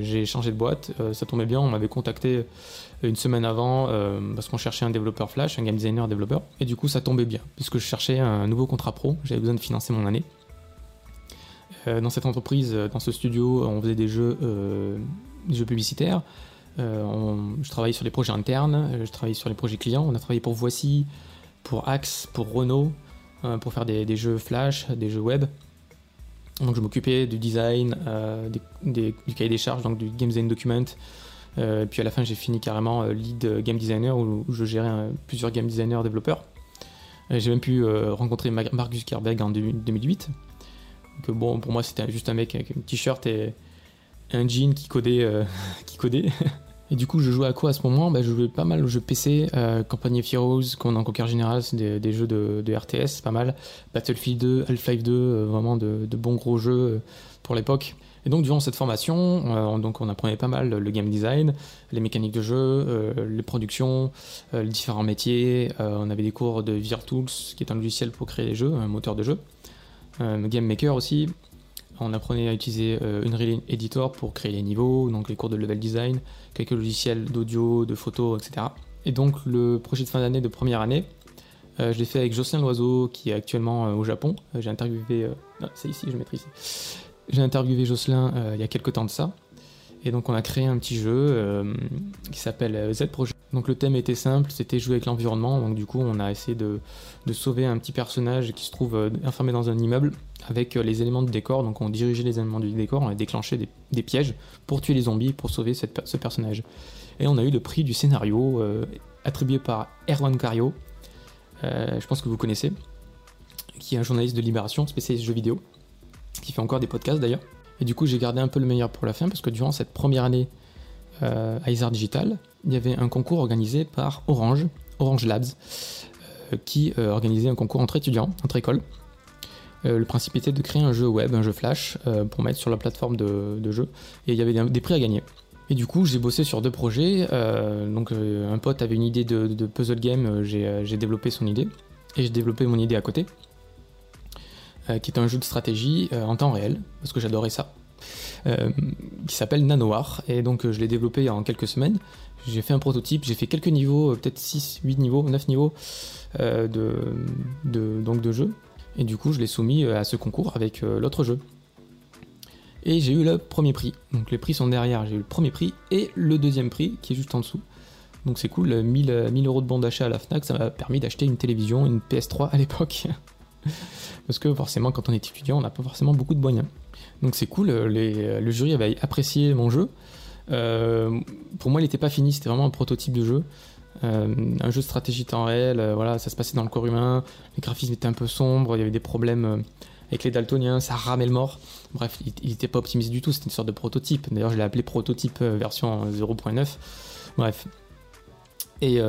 j'ai changé de boîte. ça tombait bien, on m'avait contacté une semaine avant parce qu'on cherchait un développeur Flash, un game designer développeur. Et du coup ça tombait bien puisque je cherchais un nouveau contrat pro. J'avais besoin de financer mon année. dans cette entreprise, dans ce studio, on faisait des jeux publicitaires. je travaillais sur les projets internes, je travaillais sur les projets clients. On a travaillé pour Voici, pour Axe, pour Renault, euh, pour faire des, jeux Flash, des jeux web. Donc je m'occupais du design, euh, du cahier des charges, donc du game design document. Euh, puis à la fin j'ai fini carrément lead game designer où, je gérais plusieurs game designers développeurs. J'ai même pu rencontrer Mark Zuckerberg en 2008. Que bon, pour moi c'était juste un mec avec un t-shirt et un jean qui codait. [laughs] qui codait. Et du coup, je jouais à quoi à ce moment? Bah, Je jouais pas mal aux jeux PC, euh, Company of Heroes, qu'on en Conquer Général, c'est des, jeux de, RTS, pas mal. Battlefield 2, Half-Life 2, euh, vraiment de, bons gros jeux euh, pour l'époque. Et donc, durant cette formation, on, donc on apprenait pas mal le game design, les mécaniques de jeu, les productions, les différents métiers. on avait des cours de VirTools, qui est un logiciel pour créer des jeux, un moteur de jeu. Game Maker aussi, on apprenait à utiliser Unreal Editor pour créer les niveaux, donc les cours de level design, quelques logiciels d'audio, de photos, etc. Et donc le projet de fin d'année de première année, euh, je l'ai fait avec Jocelyn Loiseau qui est actuellement euh, au Japon. Euh, j'ai interviewé, c'est ici, je. J'ai interviewé Jocelyn il y a quelques temps de ça. Et donc on a créé un petit jeu qui s'appelle Z Project. Donc le thème était simple, c'était jouer avec l'environnement. Donc du coup on a essayé de, sauver un petit personnage qui se trouve enfermé dans un immeuble avec les éléments du décor. Donc on dirigeait les éléments du décor, on a déclenché des, pièges pour tuer les zombies, pour sauver ce personnage. Et on a eu le prix du scénario attribué par Erwan Cario, je pense que vous connaissez, qui est un journaliste de Libération, spécialiste jeux vidéo, qui fait encore des podcasts d'ailleurs. Et du coup, j'ai gardé un peu le meilleur pour la fin parce que durant cette première année euh, à Isard Digital, il y avait un concours organisé par Orange, Orange Labs, euh, qui euh, organisait un concours entre étudiants, entre écoles. le principe était de créer un jeu web, un jeu flash, pour mettre sur la plateforme de, jeu. Et il y avait des, prix à gagner. Et du coup, j'ai bossé sur deux projets. donc, un pote avait une idée de puzzle game, j'ai développé son idée. Et j'ai développé mon idée à côté. Euh, qui est un jeu de stratégie euh, en temps réel, parce que j'adorais ça, euh, qui s'appelle Nanowar. Et donc je l'ai développé en quelques semaines. J'ai fait un prototype, j'ai fait quelques niveaux, peut-être 6, 8 niveaux, 9 niveaux de, donc de jeu. Et du coup, je l'ai soumis à ce concours avec l'autre jeu. Et j'ai eu le premier prix. Donc les prix sont derrière. J'ai eu le premier prix et le deuxième prix qui est juste en dessous. Donc c'est cool, 1000, 1000 euros de bon d'achat à la FNAC, ça m'a permis d'acheter une télévision, une PS3 à l'époque. [laughs] [laughs] Parce que forcément, quand on est étudiant, on n'a pas forcément beaucoup de moyens. Donc c'est cool, euh, euh, le jury avait apprécié mon jeu. Euh, pour moi, il n'était pas fini, c'était vraiment un prototype de jeu. un jeu de stratégie temps réel, voilà, ça se passait dans le corps humain, les graphismes étaient un peu sombres, il y avait des problèmes avec les daltoniens, ça ramait le mort. Bref, il n'était pas optimisé du tout, c'était une sorte de prototype. D'ailleurs, je l'ai appelé prototype version 0.9. Bref. Et,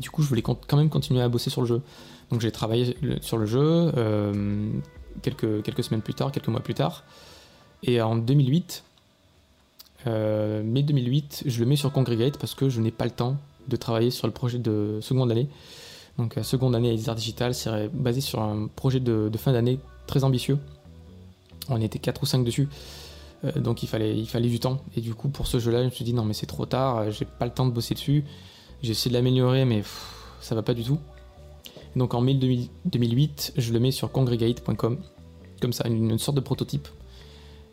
du coup, je voulais quand même continuer à bosser sur le jeu. Donc j'ai travaillé sur le jeu euh, quelques, quelques semaines plus tard, quelques mois plus tard. Et en 2008, euh, mai 2008, je le mets sur Congregate parce que je n'ai pas le temps de travailler sur le projet de seconde année. Donc seconde année à Isar Digital, c'est basé sur un projet de, fin d'année très ambitieux. On était 4 ou 5 dessus. Euh, donc il fallait, il fallait du temps. Et du coup, pour ce jeu-là, je me suis dit non, mais c'est trop tard, j'ai pas le temps de bosser dessus. J'ai essayé de l'améliorer, mais ça va pas du tout. Donc en mai 2008, je le mets sur congregate.com, comme ça, une, sorte de prototype.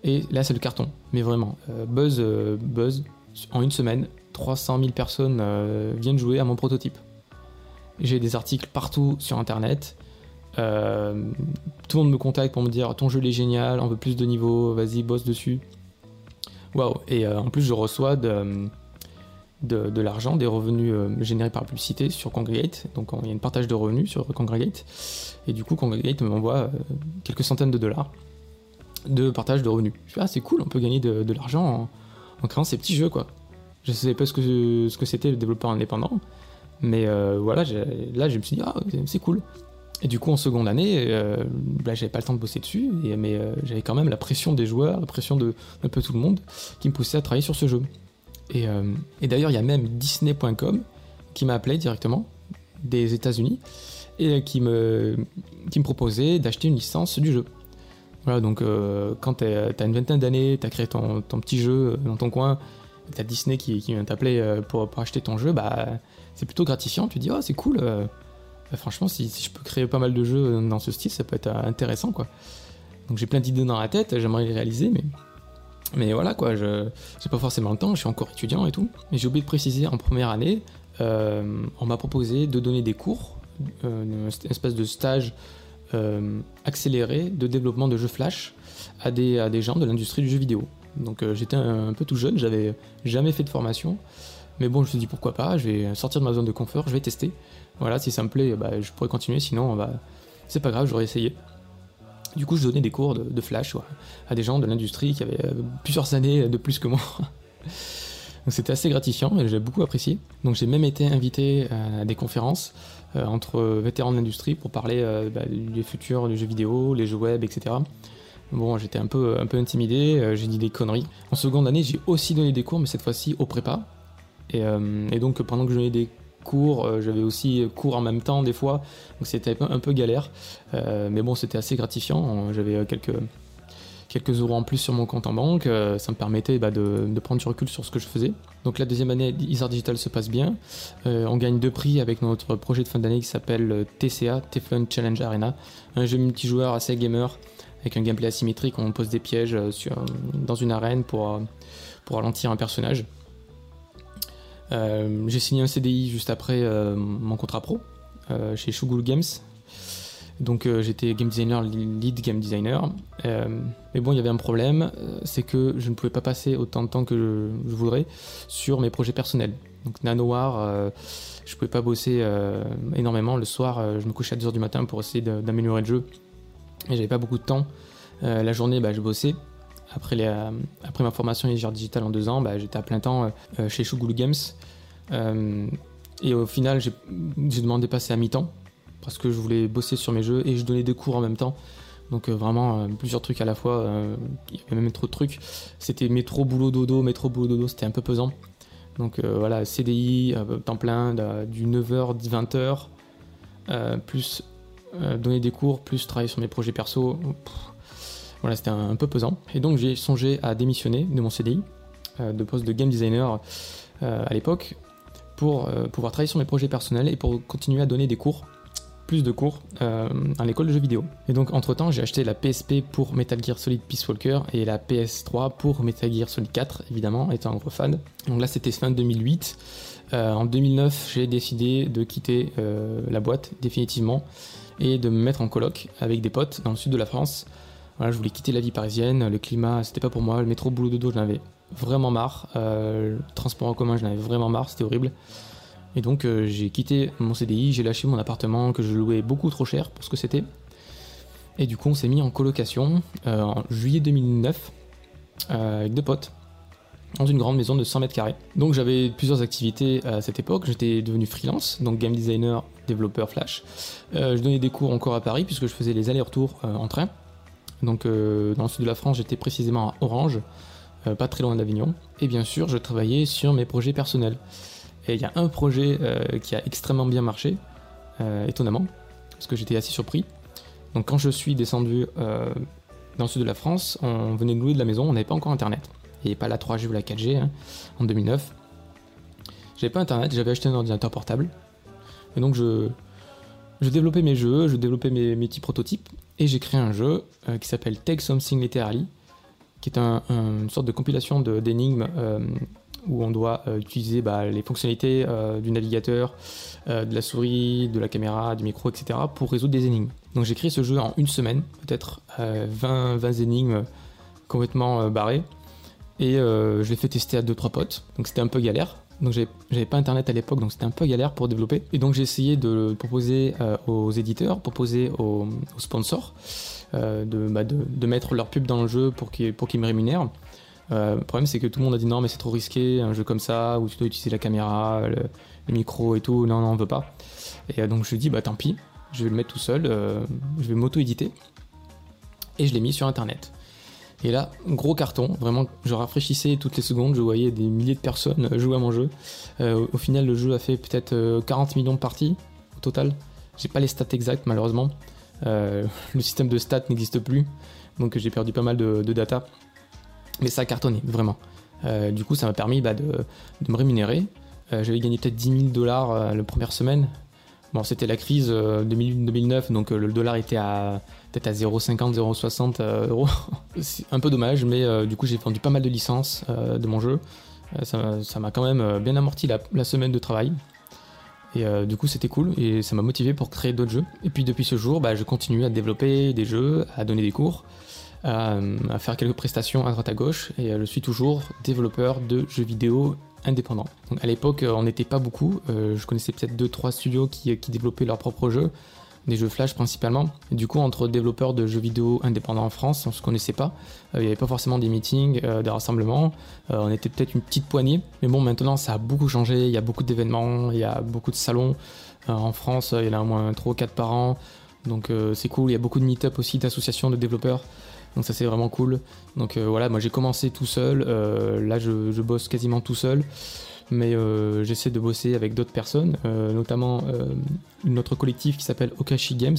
Et là, c'est le carton, mais vraiment. Euh, buzz, euh, buzz, en une semaine, 300 000 personnes euh, viennent jouer à mon prototype. J'ai des articles partout sur Internet. tout le monde me contacte pour me dire ton jeu est génial, on veut plus de niveaux, vas-y, bosse dessus. Waouh! Et en plus, je reçois de de, l'argent, des revenus générés par la publicité sur Congregate. Donc il y a un partage de revenus sur Congregate. Et du coup, Congregate m'envoie quelques centaines de dollars de partage de revenus. Je fais, ah, c'est cool, on peut gagner de, l'argent en, créant ces petits jeux, quoi. Je ne savais pas ce que, c'était le développeur indépendant, mais euh, voilà, là, je me suis dit, ah, c'est cool. Et du coup, en seconde année, euh, bah, j'avais pas le temps de bosser dessus, mais euh, j'avais quand même la pression des joueurs, la pression de un peu tout le monde qui me poussait à travailler sur ce jeu. Et, et d'ailleurs, il y a même Disney.com qui m'a appelé directement des États-Unis et qui me, proposait d'acheter une licence du jeu. Voilà, donc euh, quand tu as une vingtaine d'années, tu as créé ton, petit jeu dans ton coin, tu as Disney qui, vient t'appeler euh, pour, acheter ton jeu, bah, c'est plutôt gratifiant. Tu te dis, oh, c'est cool, euh, bah, franchement, si, je peux créer pas mal de jeux dans ce style, ça peut être intéressant. quoi. Donc j'ai plein d'idées dans la tête, j'aimerais les réaliser, mais, mais voilà, quoi, je n'ai pas forcément le temps, je suis encore étudiant et tout. Mais j'ai oublié de préciser, en première année, on m'a proposé de donner des cours, une espèce de stage euh, accéléré de développement de jeux flash à des, à des gens de l'industrie du jeu vidéo. Donc euh, j'étais un, peu tout jeune, j'avais jamais fait de formation, mais bon, je me suis dit pourquoi pas, je vais sortir de ma zone de confort, je vais tester. Voilà, si ça me plaît, bah, je pourrais continuer, sinon c'est pas grave, j'aurais essayé. Du coup, je donnais des cours de, flash à des gens de l'industrie qui avaient euh, plusieurs années de plus que moi. [laughs] Donc c'était assez gratifiant et j'ai beaucoup apprécié. Donc j'ai même été invité à des conférences euh, entre vétérans de l'industrie pour parler euh, bah, des futurs du jeu vidéo, les jeux web, etc. Bon, j'étais un peu, un peu intimidé, j'ai dit des conneries. En seconde année, j'ai aussi donné des cours, mais cette fois-ci au prépa. Et, et, donc pendant que je donnais des cours, j'avais aussi cours en même temps des fois, donc c'était un peu galère. mais bon, c'était assez gratifiant. J'avais quelques, quelques euros en plus sur mon compte en banque. Euh, ça me permettait bah, de, prendre du recul sur ce que je faisais. Donc la deuxième année, Isar Digital se passe bien. Euh, on gagne deux prix avec notre projet de fin d'année qui s'appelle euh, TCA, Teflon Challenge Arena, un jeu multijoueur assez gamer avec un gameplay asymétrique. On pose des pièges dans une arène pour, pour ralentir un personnage. J'ai signé un CDI juste après mon contrat pro chez Shugul Games, donc euh, j'étais game designer, lead game designer. Euh, mais bon, il y avait un problème, euh, c'est que je ne pouvais pas passer autant de temps que je, voudrais sur mes projets personnels. Donc Nanowar, je pouvais pas bosser énormément. Le soir, je me couchais à 2h du matin pour essayer d'améliorer le jeu. Et j'avais pas beaucoup de temps. la journée, bah, je bossais. Après, ma formation ingénieur digital en deux ans, bah, j'étais à plein temps chez Shugulu Games. et au final, j'ai demandé de passer à mi-temps parce que je voulais bosser sur mes jeux et je donnais des cours en même temps. Donc euh, vraiment euh, plusieurs trucs à la fois. Euh, il y avait même trop de trucs. C'était métro boulot dodo, métro boulot dodo, c'était un peu pesant. Donc voilà, CDI, temps plein, du 9h, 20h, plus donner des cours, plus travailler sur mes projets perso. Voilà, c'était un, peu pesant. Et donc j'ai songé à démissionner de mon CDI, de poste de game designer à l'époque, pour pouvoir travailler sur mes projets personnels et pour continuer à donner des cours plus de cours euh, à l'école de jeux vidéo. Et donc entre temps j'ai acheté la PSP pour Metal Gear Solid Peace Walker et la PS3 pour Metal Gear Solid 4 évidemment étant un gros fan. Donc là c'était fin 2008. Euh, en 2009 j'ai décidé de quitter euh, la boîte définitivement et de me mettre en coloc avec des potes dans le sud de la France. Voilà, je voulais quitter la vie parisienne, le climat c'était pas pour moi, le métro boulot de dos j'en avais vraiment marre, le transport en commun j'en avais vraiment marre, c'était horrible. Et donc euh, j'ai quitté mon CDI, j'ai lâché mon appartement que je louais beaucoup trop cher pour ce que c'était. Et du coup on s'est mis en colocation euh, en juillet 2009 euh, avec deux potes dans une grande maison de 100 mètres carrés. Donc j'avais plusieurs activités à cette époque. J'étais devenu freelance, donc game designer, développeur Flash. je donnais des cours encore à Paris puisque je faisais les allers-retours en train. Donc dans le sud de la France, j'étais précisément à Orange, pas très loin d'Avignon. Et bien sûr, je travaillais sur mes projets personnels. Et il y a un projet euh, qui a extrêmement bien marché, euh, étonnamment, parce que j'étais assez surpris. Donc quand je suis descendu euh, dans le sud de la France, on venait de louer de la maison, on n'avait pas encore internet. Et pas la 3G ou la 4G hein, en 2009. J'avais pas internet, j'avais acheté un ordinateur portable. Et donc je, je développais mes jeux, je développais mes, petits prototypes. Et j'ai créé un jeu qui s'appelle Take Something Literally, qui est une sorte de compilation d'énigmes où on doit euh, utiliser bah, les fonctionnalités euh, du navigateur, euh, de la souris, de la caméra, du micro, etc. pour résoudre des énigmes. Donc j'ai créé ce jeu en une semaine, peut-être 20, 20 énigmes complètement barrées. Et je l'ai fait tester à 2-3 potes, donc c'était un peu galère. Donc j'avais pas internet à l'époque, donc c'était un peu galère pour développer. Et donc j'ai essayé de proposer aux éditeurs, proposer aux, sponsors de, bah, de, mettre leur pub dans le jeu pour qu'ils me rémunèrent. le problème c'est que tout le monde a dit non mais c'est trop risqué, un jeu comme ça, où tu dois utiliser la caméra, le, micro et tout, non non on veut pas. Et donc je dis bah tant pis, je vais le mettre tout seul, je vais m'auto-éditer. Et je l'ai mis sur internet. Et là, gros carton, vraiment, je rafraîchissais toutes les secondes, je voyais des milliers de personnes [laughs] jouer à mon jeu. Euh, au final, le jeu a fait peut-être 40 euh, millions de parties au total. J'ai pas les stats exactes, malheureusement. Euh, [laughs] le système de stats n'existe plus, donc j'ai perdu pas mal de, data. Mais ça a cartonné, vraiment. du coup, ça m'a permis bah, de, de, me rémunérer. J'avais gagné peut-être 10 000 dollars la première semaine. Bon, c'était la crise 2009, donc le dollar était à peut-être à 0,50, 0,60 euh, euros. [laughs] C'est un peu dommage, mais euh, du coup j'ai vendu pas mal de licences euh, de mon jeu. ça m'a quand même bien amorti la, semaine de travail. Et du coup, c'était cool et ça m'a motivé pour créer d'autres jeux. Et puis depuis ce jour, bah, je continue à développer des jeux, à donner des cours, à, faire quelques prestations à droite à gauche. Et je suis toujours développeur de jeux vidéo indépendants. Donc à l'époque, on n'était pas beaucoup. je connaissais peut-être 2-3 studios qui, qui développaient leurs propres jeux des jeux Flash principalement. Du coup, entre développeurs de jeux vidéo indépendants en France, on se connaissait pas. Euh, il n'y avait pas forcément des meetings, euh, des rassemblements. Euh, on était peut-être une petite poignée. Mais bon, maintenant, ça a beaucoup changé. Il y a beaucoup d'événements, il y a beaucoup de salons. en France, il y en a au moins 3 ou 4 par an. Donc c'est cool. Il y a beaucoup de meet-up aussi d'associations de développeurs. Donc ça c'est vraiment cool. Donc voilà, moi j'ai commencé tout seul. là je, bosse quasiment tout seul mais euh, j'essaie de bosser avec d'autres personnes, euh, notamment euh, notre collectif qui s'appelle Okashi Games,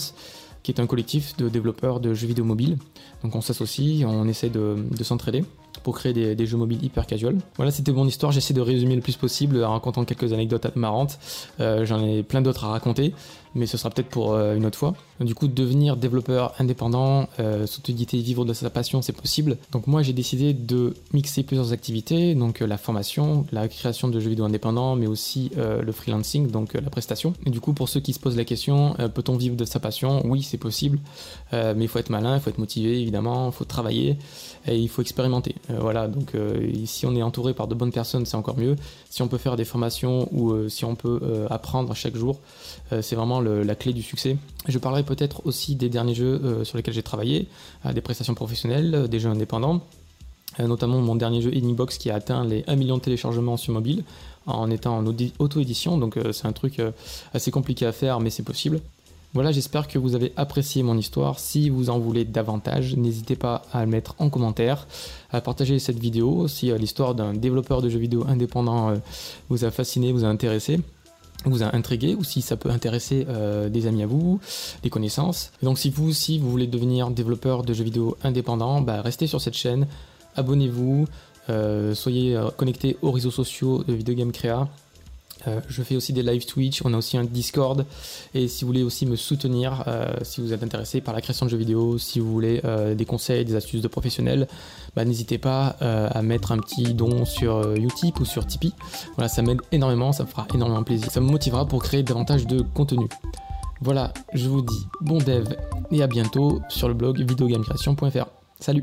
qui est un collectif de développeurs de jeux vidéo mobiles. Donc on s'associe, on essaie de, s'entraider pour créer des, jeux mobiles hyper casual. Voilà, c'était mon histoire. J'essaie de résumer le plus possible en racontant quelques anecdotes marrantes. J'en ai plein d'autres à raconter mais ce sera peut-être pour euh, une autre fois. Du coup, devenir développeur indépendant, euh, vivre de sa passion, c'est possible. Donc moi, j'ai décidé de mixer plusieurs activités, donc euh, la formation, la création de jeux vidéo indépendants, mais aussi euh, le freelancing, donc la prestation. Du coup, pour ceux qui se posent la question, peut-on vivre de sa passion? Oui, c'est possible, mais il faut être malin, il faut être motivé, évidemment, il faut travailler et il faut expérimenter. voilà, donc si on est entouré par de bonnes personnes, c'est encore mieux. Si on peut faire des formations ou si on peut apprendre chaque jour, c'est vraiment la clé du succès. Je parlerai peut-être aussi des derniers jeux euh, sur lesquels j'ai travaillé, des prestations professionnelles, euh, des jeux indépendants, euh, notamment mon dernier jeu Box qui a atteint les 1 million de téléchargements sur mobile en étant en auto-édition, donc c'est un truc assez compliqué à faire, mais c'est possible. Voilà, j'espère que vous avez apprécié mon histoire. Si vous en voulez davantage, n'hésitez pas à le mettre en commentaire, à partager cette vidéo si l'histoire d'un développeur de jeux vidéo indépendant vous a fasciné, vous a intéressé vous a intrigué ou si ça peut intéresser euh, des amis à vous, des connaissances. donc si vous aussi vous voulez devenir développeur de jeux vidéo indépendant, bah, restez sur cette chaîne, abonnez-vous, euh, soyez euh, connectés aux réseaux sociaux de Video Game Créa. Euh, je fais aussi des live Twitch, on a aussi un Discord. Et si vous voulez aussi me soutenir, euh, si vous êtes intéressé par la création de jeux vidéo, si vous voulez euh, des conseils, des astuces de professionnels, bah, n'hésitez pas à mettre un petit don sur Utip ou sur Tipeee. Voilà, ça m'aide énormément, ça me fera énormément plaisir. Ça me motivera pour créer davantage de contenu. Voilà, je vous dis bon dev et à bientôt sur le blog videogamecreation.fr. Salut